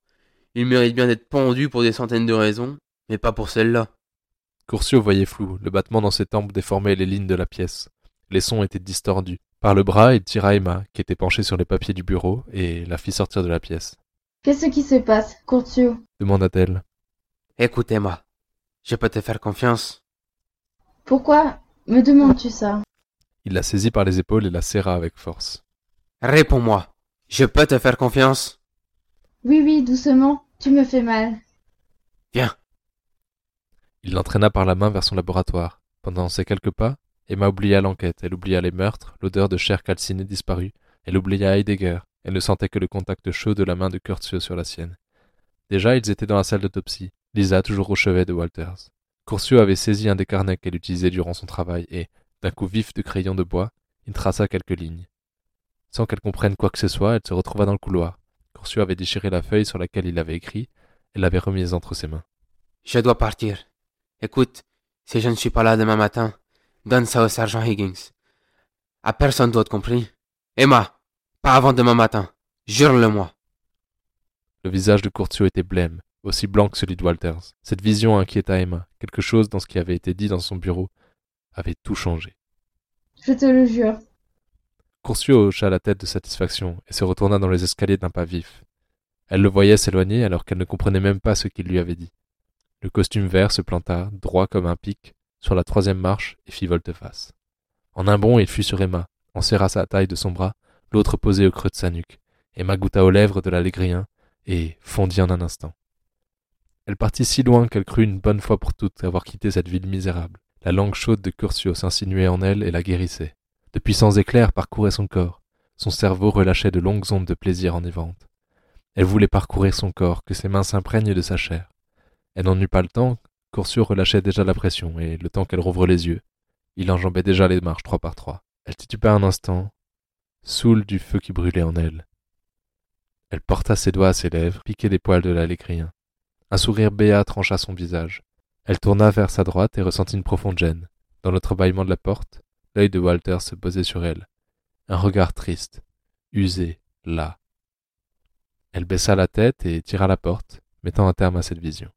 Il mérite bien d'être pendu pour des centaines de raisons, mais pas pour celle-là. Curcio voyait flou, le battement dans ses tempes déformait les lignes de la pièce. Les sons étaient distordus. Par le bras, il tira Emma, qui était penchée sur les papiers du bureau, et la fit sortir de la pièce. Qu'est-ce qui se passe, Curtio demanda-t-elle. Écoute, Emma. Je peux te faire confiance. Pourquoi me demandes-tu ça? Il la saisit par les épaules et la serra avec force. Réponds-moi. Je peux te faire confiance? Oui, oui, doucement. Tu me fais mal. Viens. Il l'entraîna par la main vers son laboratoire. Pendant ces quelques pas, Emma oublia l'enquête, elle oublia les meurtres, l'odeur de chair calcinée disparue, elle oublia Heidegger, elle ne sentait que le contact chaud de la main de Curtio sur la sienne. Déjà, ils étaient dans la salle d'autopsie, Lisa toujours au chevet de Walters. Curtio avait saisi un des carnets qu'elle utilisait durant son travail et, d'un coup vif de crayon de bois, il traça quelques lignes. Sans qu'elle comprenne quoi que ce soit, elle se retrouva dans le couloir. Avait déchiré la feuille sur laquelle il avait écrit et l'avait remise entre ses mains. Je dois partir. Écoute, si je ne suis pas là demain matin, donne ça au sergent Higgins. À personne d'autre, compris Emma, pas avant demain matin. Jure-le-moi. Le visage de Curtio était blême, aussi blanc que celui de Walters. Cette vision inquiéta Emma. Quelque chose dans ce qui avait été dit dans son bureau avait tout changé. Je te le jure. Curtio hocha la tête de satisfaction et se retourna dans les escaliers d'un pas vif. Elle le voyait s'éloigner alors qu'elle ne comprenait même pas ce qu'il lui avait dit. Le costume vert se planta, droit comme un pic, sur la troisième marche et fit volte-face. En un bond, il fut sur Emma, en serra sa taille de son bras, l'autre posée au creux de sa nuque. Emma goûta aux lèvres de l'allégrien et fondit en un instant. Elle partit si loin qu'elle crut une bonne fois pour toutes avoir quitté cette ville misérable. La langue chaude de Curcio s'insinuait en elle et la guérissait. De puissants éclairs parcouraient son corps. Son cerveau relâchait de longues ondes de plaisir enivrante. Elle voulait parcourir son corps, que ses mains s'imprègnent de sa chair. Elle n'en eut pas le temps, Curcio relâchait déjà la pression, et le temps qu'elle rouvre les yeux, il enjambait déjà les marches trois par trois. Elle tituba un instant, saoule du feu qui brûlait en elle. Elle porta ses doigts à ses lèvres, piquait les poils de l'alécrien. Un sourire béat trancha son visage. Elle tourna vers sa droite et ressentit une profonde gêne. Dans l'entrebâillement de la porte, l'œil de Walter se posait sur elle. Un regard triste, usé, las. Elle baissa la tête et tira la porte, mettant un terme à cette vision.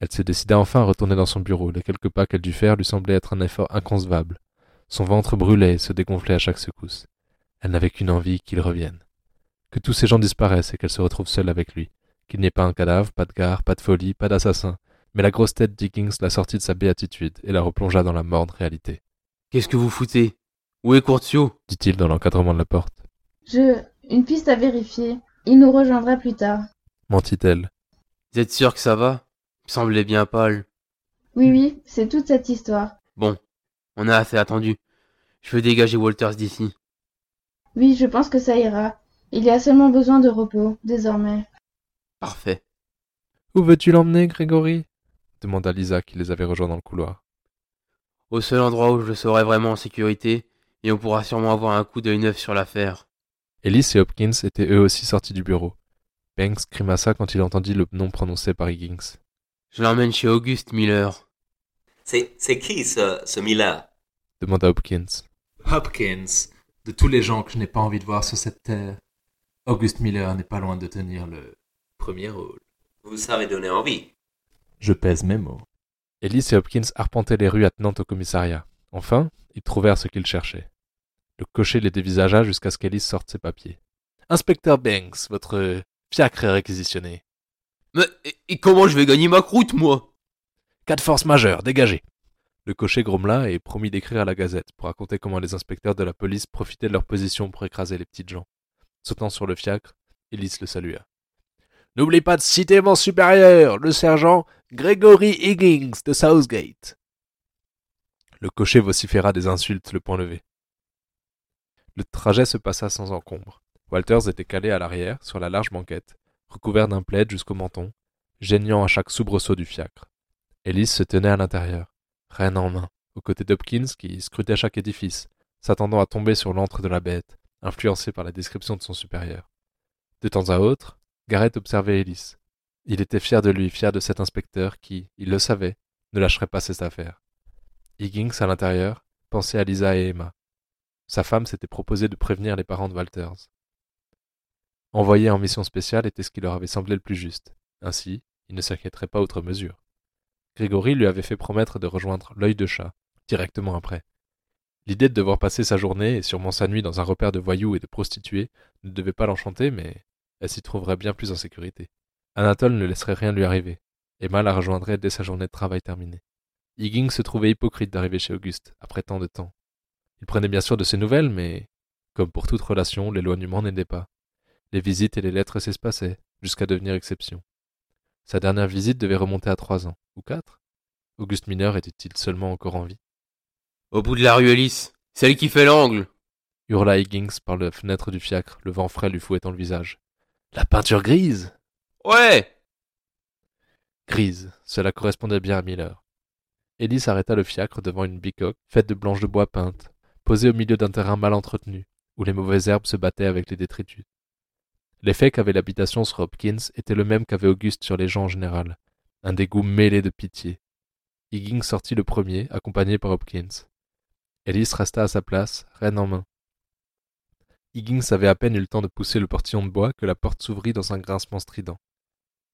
Elle se décida enfin à retourner dans son bureau. Les quelques pas qu'elle dut faire lui semblaient être un effort inconcevable. Son ventre brûlait et se dégonflait à chaque secousse. Elle n'avait qu'une envie qu'il revienne. Que tous ces gens disparaissent et qu'elle se retrouve seule avec lui. Qu'il n'y ait pas un cadavre, pas de gare, pas de folie, pas d'assassin. Mais la grosse tête d'Higgins la sortit de sa béatitude et la replongea dans la morne réalité. Qu'est-ce que vous foutez? Où est Courtio dit-il dans l'encadrement de la porte. Je. Une piste à vérifier. Il nous rejoindra plus tard. Mentit-elle. Vous êtes sûr que ça va? Il me semblait bien pâle. Oui, oui, c'est toute cette histoire. Bon, on a assez attendu. Je veux dégager Walters d'ici. Oui, je pense que ça ira. Il y a seulement besoin de repos, désormais. Parfait. Où veux-tu l'emmener, Grégory? demanda Lisa qui les avait rejoints dans le couloir. Au seul endroit où je serai vraiment en sécurité, et on pourra sûrement avoir un coup d'œil neuf sur l'affaire. Ellis et Hopkins étaient eux aussi sortis du bureau. Banks grimaça quand il entendit le nom prononcé par Higgins. Je l'emmène chez Auguste Miller. C'est, c'est qui ce, ce Miller? demanda Hopkins. Hopkins, de tous les gens que je n'ai pas envie de voir sur cette terre, August Miller n'est pas loin de tenir le premier rôle. Vous savez donner envie. Je pèse mes mots. Ellis et Hopkins arpentaient les rues attenantes au commissariat. Enfin, ils trouvèrent ce qu'ils cherchaient. Le cocher les dévisagea jusqu'à ce qu'Ellis sorte ses papiers. Inspecteur Banks, votre fiacre est réquisitionné. Mais et, comment je vais gagner ma croûte, moi? Cas de force majeure, dégagez. Le cocher grommela et promit d'écrire à la Gazette pour raconter comment les inspecteurs de la police profitaient de leur position pour écraser les petites gens. Sautant sur le fiacre, Ellis le salua. N'oublie pas de citer mon supérieur, le sergent Gregory Higgins de Southgate. Le cocher vociféra des insultes le point levé. Le trajet se passa sans encombre. Walters était calé à l'arrière, sur la large banquette, recouvert d'un plaid jusqu'au menton, geignant à chaque soubresaut du fiacre. Ellis se tenait à l'intérieur, reine en main, aux côtés d'Hopkins qui scrutait chaque édifice, s'attendant à tomber sur l'antre de la bête, influencé par la description de son supérieur. De temps à autre, Garrett observait Ellis. Il était fier de lui, fier de cet inspecteur qui, il le savait, ne lâcherait pas ses affaires. Higgins, à l'intérieur, pensait à Lisa et Emma. Sa femme s'était proposé de prévenir les parents de Walters. Envoyer en mission spéciale était ce qui leur avait semblé le plus juste. Ainsi, il ne s'inquiéterait pas outre mesure. Grégory lui avait fait promettre de rejoindre l'œil de chat, directement après. L'idée de devoir passer sa journée et sûrement sa nuit dans un repère de voyous et de prostituées ne devait pas l'enchanter, mais elle s'y trouverait bien plus en sécurité. Anatole ne laisserait rien lui arriver. Emma la rejoindrait dès sa journée de travail terminée. Higgins se trouvait hypocrite d'arriver chez Auguste, après tant de temps. Il prenait bien sûr de ses nouvelles, mais, comme pour toute relation, l'éloignement n'aidait pas. Les visites et les lettres s'espaçaient, jusqu'à devenir exception. Sa dernière visite devait remonter à trois ans, ou quatre. Auguste Mineur était-il seulement encore en vie? Au bout de la rue Ellis, celle qui fait l'angle. hurla Higgins par la fenêtre du fiacre, le vent frais lui fouettant le visage. La peinture grise Ouais Grise, cela correspondait bien à Miller. Ellis arrêta le fiacre devant une bicoque faite de blanches de bois peintes, posée au milieu d'un terrain mal entretenu, où les mauvaises herbes se battaient avec les détritus. L'effet qu'avait l'habitation sur Hopkins était le même qu'avait Auguste sur les gens en général, un dégoût mêlé de pitié. Higgins sortit le premier, accompagné par Hopkins. Ellis resta à sa place, reine en main. Higgins avait à peine eu le temps de pousser le portillon de bois que la porte s'ouvrit dans un grincement strident.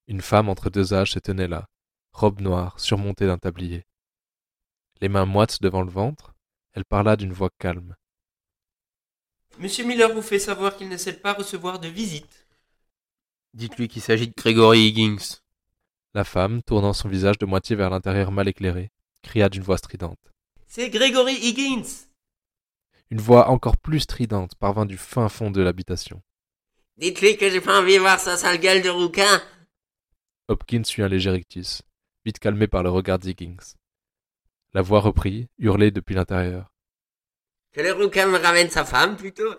Une femme entre deux âges se tenait là, robe noire, surmontée d'un tablier. Les mains moites devant le ventre, elle parla d'une voix calme. Monsieur Miller vous fait savoir qu'il ne cède pas recevoir de visite. Dites-lui qu'il s'agit de Gregory Higgins. La femme, tournant son visage de moitié vers l'intérieur mal éclairé, cria d'une voix stridente. C'est Gregory Higgins. Une voix encore plus stridente parvint du fin fond de l'habitation. Dites-lui que j'ai pas envie de voir sa sale gueule de rouquin. Hopkins eut un léger rictus, vite calmé par le regard d'Higgins. La voix reprit, hurlée depuis l'intérieur. Que le rouquin me ramène sa femme, plutôt?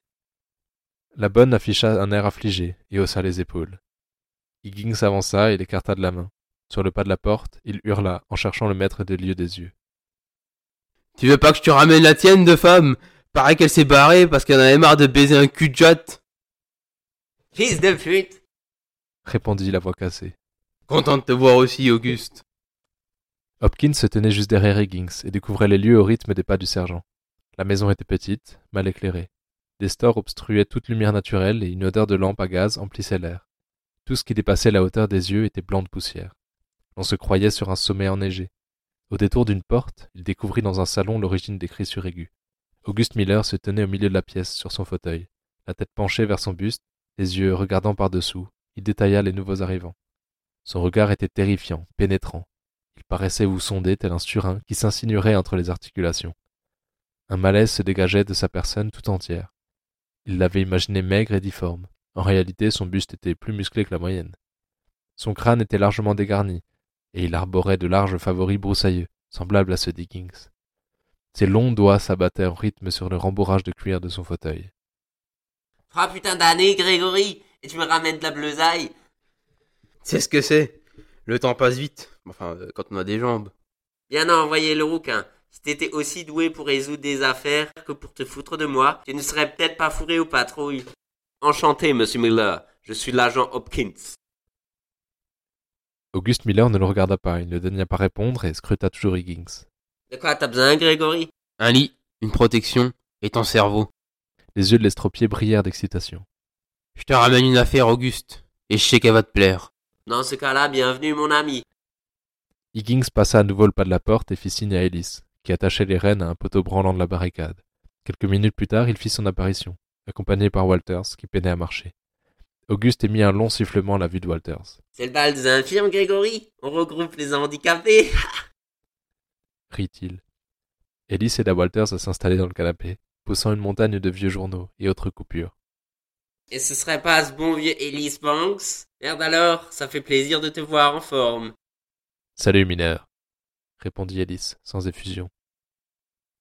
La bonne afficha un air affligé et haussa les épaules. Higgins avança et l'écarta de la main. Sur le pas de la porte, il hurla en cherchant le maître des lieux des yeux. Tu veux pas que je te ramène la tienne de femme? Paraît qu'elle s'est barrée parce qu'elle en avait marre de baiser un cul de jatte. Fils de pute. répondit la voix cassée. Content de te voir aussi, Auguste. Hopkins se tenait juste derrière Higgins et découvrait les lieux au rythme des pas du sergent. La maison était petite, mal éclairée. Des stores obstruaient toute lumière naturelle et une odeur de lampe à gaz emplissait l'air. Tout ce qui dépassait la hauteur des yeux était blanc de poussière. On se croyait sur un sommet enneigé. Au détour d'une porte, il découvrit dans un salon l'origine des cris suraigus. Auguste Miller se tenait au milieu de la pièce, sur son fauteuil, la tête penchée vers son buste, les yeux regardant par-dessous. Il détailla les nouveaux arrivants. Son regard était terrifiant, pénétrant. Il paraissait vous sonder tel un surin qui s'insinuerait entre les articulations. Un malaise se dégageait de sa personne tout entière. Il l'avait imaginé maigre et difforme. En réalité, son buste était plus musclé que la moyenne. Son crâne était largement dégarni, et il arborait de larges favoris broussailleux, semblables à ceux d'Higgins. Ses longs doigts s'abattaient en rythme sur le rembourrage de cuir de son fauteuil. Trois putains d'années, Grégory, et tu me ramènes de la bleusaille. C'est ce que c'est. Le temps passe vite. Enfin, euh, quand on a des jambes. Bien envoyé le rouquin. Si t'étais aussi doué pour résoudre des affaires que pour te foutre de moi, tu ne serais peut-être pas fourré aux patrouilles. Enchanté, monsieur Miller. Je suis l'agent Hopkins. Auguste Miller ne le regarda pas, il ne daigna pas répondre et scruta toujours Higgins. De quoi t'as besoin, Grégory? Un lit, une protection et ton cerveau. Les yeux de l'estropié brillèrent d'excitation. Je te ramène une affaire, Auguste, et je sais qu'elle va te plaire. Dans ce cas-là, bienvenue, mon ami. Higgins passa à nouveau le pas de la porte et fit signe à Ellis, qui attachait les rênes à un poteau branlant de la barricade. Quelques minutes plus tard, il fit son apparition, accompagné par Walters, qui peinait à marcher. Auguste émit un long sifflement à la vue de Walters. C'est le bal des infirmes, Grégory? On regroupe les handicapés <laughs> rit-il. Ellis aida Walters à s'installer dans le canapé, poussant une montagne de vieux journaux et autres coupures. Et ce serait pas ce bon vieux Ellis Banks? Merde alors, ça fait plaisir de te voir en forme. Salut, mineur, répondit Ellis, sans effusion.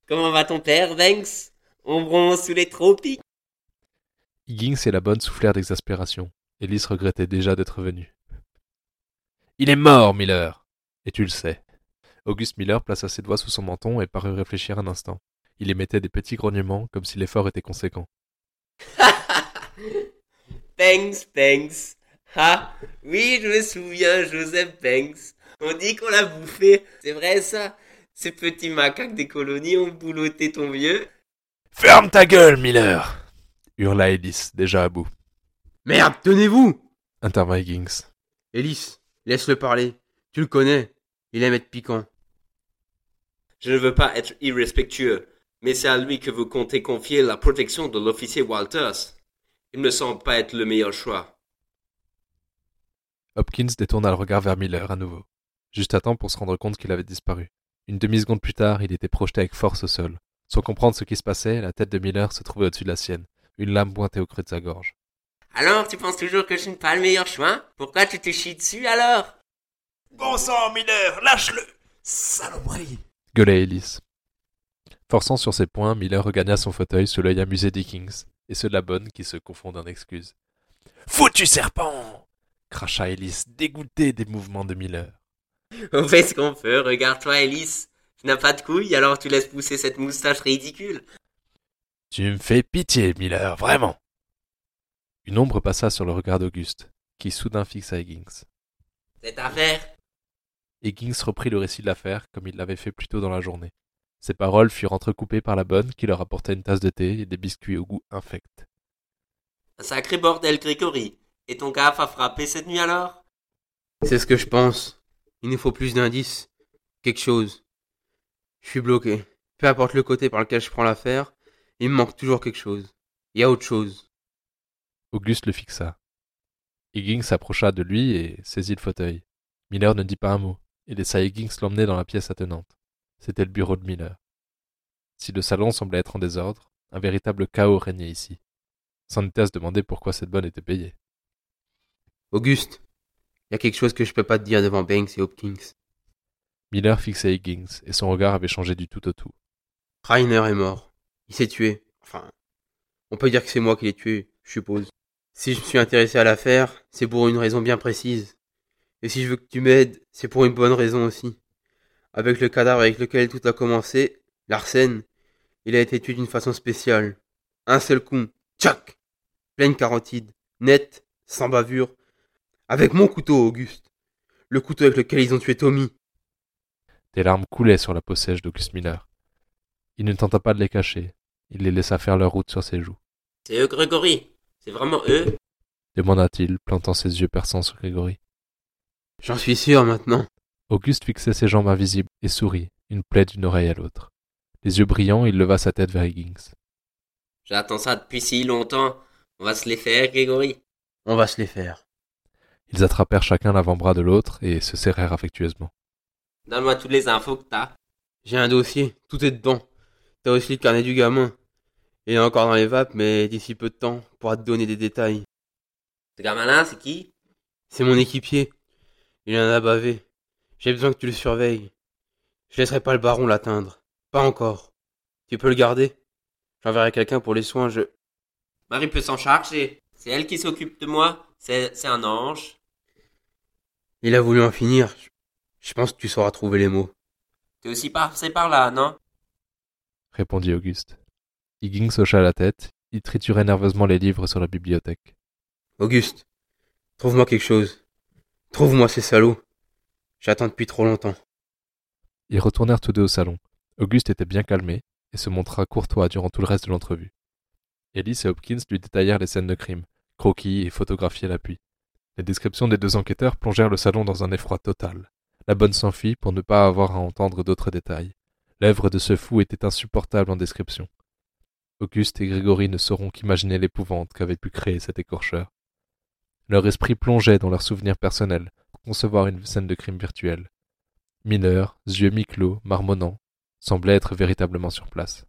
Comment va ton père, Banks? On bronze sous les tropiques Higgins et la bonne soufflèrent d'exaspération. Ellis regrettait déjà d'être venu. Il est mort, Miller Et tu le sais. Auguste Miller plaça ses doigts sous son menton et parut réfléchir un instant. Il émettait des petits grognements comme si l'effort était conséquent. <laughs> Banks, Banks. Ah, oui, je me souviens, Joseph Banks. On dit qu'on l'a bouffé. C'est vrai ça Ces petits macaques des colonies ont boulotté ton vieux Ferme ta gueule, Miller hurla Ellis, déjà à bout. Merde, tenez-vous intervint Higgins. Ellis, laisse-le parler. Tu le connais. Il aime être piquant. Je ne veux pas être irrespectueux, mais c'est à lui que vous comptez confier la protection de l'officier Walters. Il me semble pas être le meilleur choix. Hopkins détourna le regard vers Miller à nouveau, juste à temps pour se rendre compte qu'il avait disparu. Une demi-seconde plus tard, il était projeté avec force au sol. Sans comprendre ce qui se passait, la tête de Miller se trouvait au-dessus de la sienne, une lame pointée au creux de sa gorge. Alors, tu penses toujours que je suis pas le meilleur choix? Pourquoi tu te chies dessus alors? Bon sang, Miller, lâche-le Saloperie gueulait Ellis. Forçant sur ses poings, Miller regagna son fauteuil sous l'œil amusé d'Higgins et ceux de la bonne qui se confondent en excuses. Foutu serpent cracha Ellis, dégoûté des mouvements de Miller. On fait ce qu'on peut, regarde-toi, Ellis. Tu n'as pas de couilles, alors tu laisses pousser cette moustache ridicule. Tu me fais pitié, Miller, vraiment. Une ombre passa sur le regard d'Auguste, qui soudain fixa Higgins. Cette affaire Higgins reprit le récit de l'affaire comme il l'avait fait plus tôt dans la journée. Ses paroles furent entrecoupées par la bonne qui leur apporta une tasse de thé et des biscuits au goût infect. Un sacré bordel, Grégory. Et ton gaffe a frappé cette nuit alors? C'est ce que je pense. Il nous faut plus d'indices. Quelque chose. Je suis bloqué. Peu importe le côté par lequel je prends l'affaire, il me manque toujours quelque chose. Il y a autre chose. Auguste le fixa. Higgins s'approcha de lui et saisit le fauteuil. Miller ne dit pas un mot et laissa Higgins l'emmener dans la pièce attenante. C'était le bureau de Miller. Si le salon semblait être en désordre, un véritable chaos régnait ici. C'en était à se demander pourquoi cette bonne était payée. Auguste, y a quelque chose que je peux pas te dire devant Banks et Hopkins. Miller fixait Higgins, et son regard avait changé du tout au tout. Rainer est mort. Il s'est tué. Enfin, on peut dire que c'est moi qui l'ai tué, je suppose. Si je me suis intéressé à l'affaire, c'est pour une raison bien précise. Et si je veux que tu m'aides, c'est pour une bonne raison aussi. Avec le cadavre avec lequel tout a commencé, l'arsène, il a été tué d'une façon spéciale. Un seul coup, tchac Pleine carotide, nette, sans bavure. Avec mon couteau, Auguste. Le couteau avec lequel ils ont tué Tommy. Des larmes coulaient sur la peau sèche d'Auguste Miller. Il ne tenta pas de les cacher. Il les laissa faire leur route sur ses joues. C'est eux, Grégory C'est vraiment eux demanda-t-il, plantant ses yeux perçants sur Grégory. J'en suis sûr maintenant. Auguste fixait ses jambes invisibles et sourit, une plaie d'une oreille à l'autre. Les yeux brillants, il leva sa tête vers Higgins. J'attends ça depuis si longtemps. On va se les faire, Grégory. On va se les faire. Ils attrapèrent chacun l'avant-bras de l'autre et se serrèrent affectueusement. Donne-moi toutes les infos que t'as. J'ai un dossier, tout est dedans. T'as aussi le carnet du gamin. Il est encore dans les vapes, mais d'ici peu de temps, on pourra te donner des détails. Ce gamin-là, c'est qui? C'est mon équipier. Il en a bavé. J'ai besoin que tu le surveilles. Je laisserai pas le baron l'atteindre. Pas encore. Tu peux le garder? J'enverrai quelqu'un pour les soins, je... Marie peut s'en charger. C'est elle qui s'occupe de moi. C'est c'est un ange. Il a voulu en finir. Je- Je pense que tu sauras trouver les mots. T'es aussi passé par là, non? répondit Auguste. Higgins hocha la tête, il triturait nerveusement les livres sur la bibliothèque. Auguste, trouve-moi quelque chose. Trouve-moi ces salauds. J'attends depuis trop longtemps. Ils retournèrent tous deux au salon. Auguste était bien calmé et se montra courtois durant tout le reste de l'entrevue. Ellis et Hopkins lui détaillèrent les scènes de crime, croquis et photographiés à l'appui. Les descriptions des deux enquêteurs plongèrent le salon dans un effroi total. La bonne s'enfuit pour ne pas avoir à entendre d'autres détails. L'œuvre de ce fou était insupportable en description. Auguste et Grégory ne sauront qu'imaginer l'épouvante qu'avait pu créer cet écorcheur. Leur esprit plongeait dans leurs souvenirs personnels concevoir une scène de crime virtuelle. Miller, yeux mi-clos, marmonnant, semblait être véritablement sur place.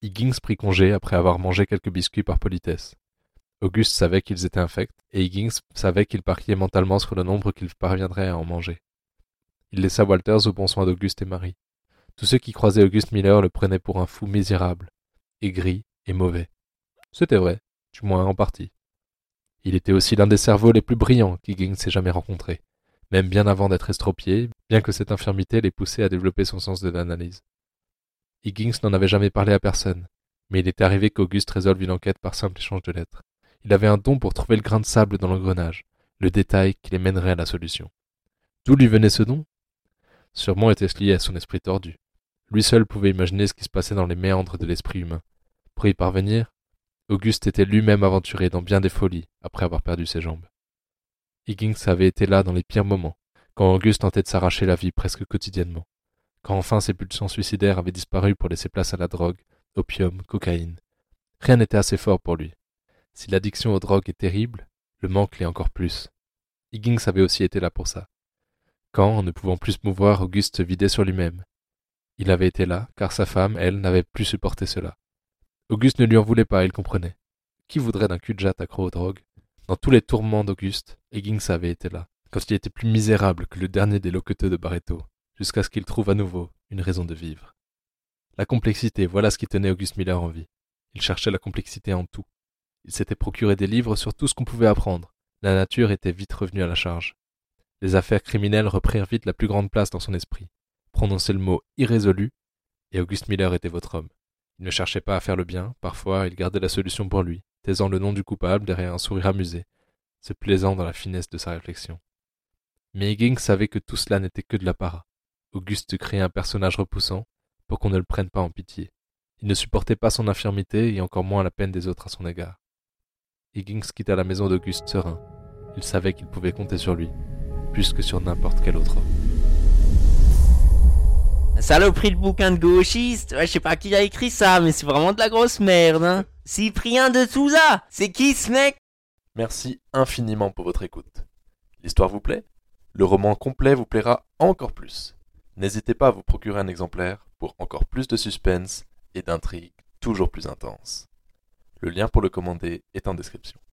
Higgins prit congé après avoir mangé quelques biscuits par politesse. Auguste savait qu'ils étaient infects, et Higgins savait qu'il pariait mentalement sur le nombre qu'il parviendrait à en manger. Il laissa Walters aux bons soins d'Auguste et Marie. Tous ceux qui croisaient Auguste Miller le prenaient pour un fou misérable, aigri et mauvais. C'était vrai, du moins en partie. Il était aussi l'un des cerveaux les plus brillants qu'Higgins ait jamais rencontrés, même bien avant d'être estropié, bien que cette infirmité l'ait poussé à développer son sens de l'analyse. Higgins n'en avait jamais parlé à personne, mais il était arrivé qu'Auguste résolve une enquête par simple échange de lettres. Il avait un don pour trouver le grain de sable dans l'engrenage, le détail qui les mènerait à la solution. D'où lui venait ce don? Sûrement était-ce lié à son esprit tordu. Lui seul pouvait imaginer ce qui se passait dans les méandres de l'esprit humain. Pour y parvenir, Auguste était lui-même aventuré dans bien des folies après avoir perdu ses jambes. Higgins avait été là dans les pires moments, quand Auguste tentait de s'arracher la vie presque quotidiennement, quand enfin ses pulsions suicidaires avaient disparu pour laisser place à la drogue, opium, cocaïne. Rien n'était assez fort pour lui. Si l'addiction aux drogues est terrible, le manque l'est encore plus. Higgins avait aussi été là pour ça. Quand, ne pouvant plus se mouvoir, Auguste se vidait sur lui-même. Il avait été là, car sa femme, elle, n'avait plus supporté cela. Auguste ne lui en voulait pas, il comprenait. Qui voudrait d'un cul-de-jatte accro aux drogues? Dans tous les tourments d'Auguste, Higgins avait été là, quand il était plus misérable que le dernier des loqueteux de Barreto, jusqu'à ce qu'il trouve à nouveau une raison de vivre. La complexité, voilà ce qui tenait Auguste Miller en vie. Il cherchait la complexité en tout. Il s'était procuré des livres sur tout ce qu'on pouvait apprendre. La nature était vite revenue à la charge. Les affaires criminelles reprirent vite la plus grande place dans son esprit. Prononcez le mot irrésolu, et Auguste Miller était votre homme. Il ne cherchait pas à faire le bien, parfois il gardait la solution pour lui, taisant le nom du coupable derrière un sourire amusé, se plaisant dans la finesse de sa réflexion. Mais Higgins savait que tout cela n'était que de la para. Auguste créait un personnage repoussant pour qu'on ne le prenne pas en pitié. Il ne supportait pas son infirmité et encore moins la peine des autres à son égard. Higgins quitta la maison d'Auguste serein. Il savait qu'il pouvait compter sur lui, plus que sur n'importe quel autre. Saloperie de bouquin de gauchiste. Je sais pas qui a écrit ça, mais c'est vraiment de la grosse merde, hein. Cyprien de Souza. C'est qui ce mec? Merci infiniment pour votre écoute. L'histoire vous plaît? Le roman complet vous plaira encore plus. N'hésitez pas à vous procurer un exemplaire pour encore plus de suspense et d'intrigues toujours plus intenses. Le lien pour le commander est en description.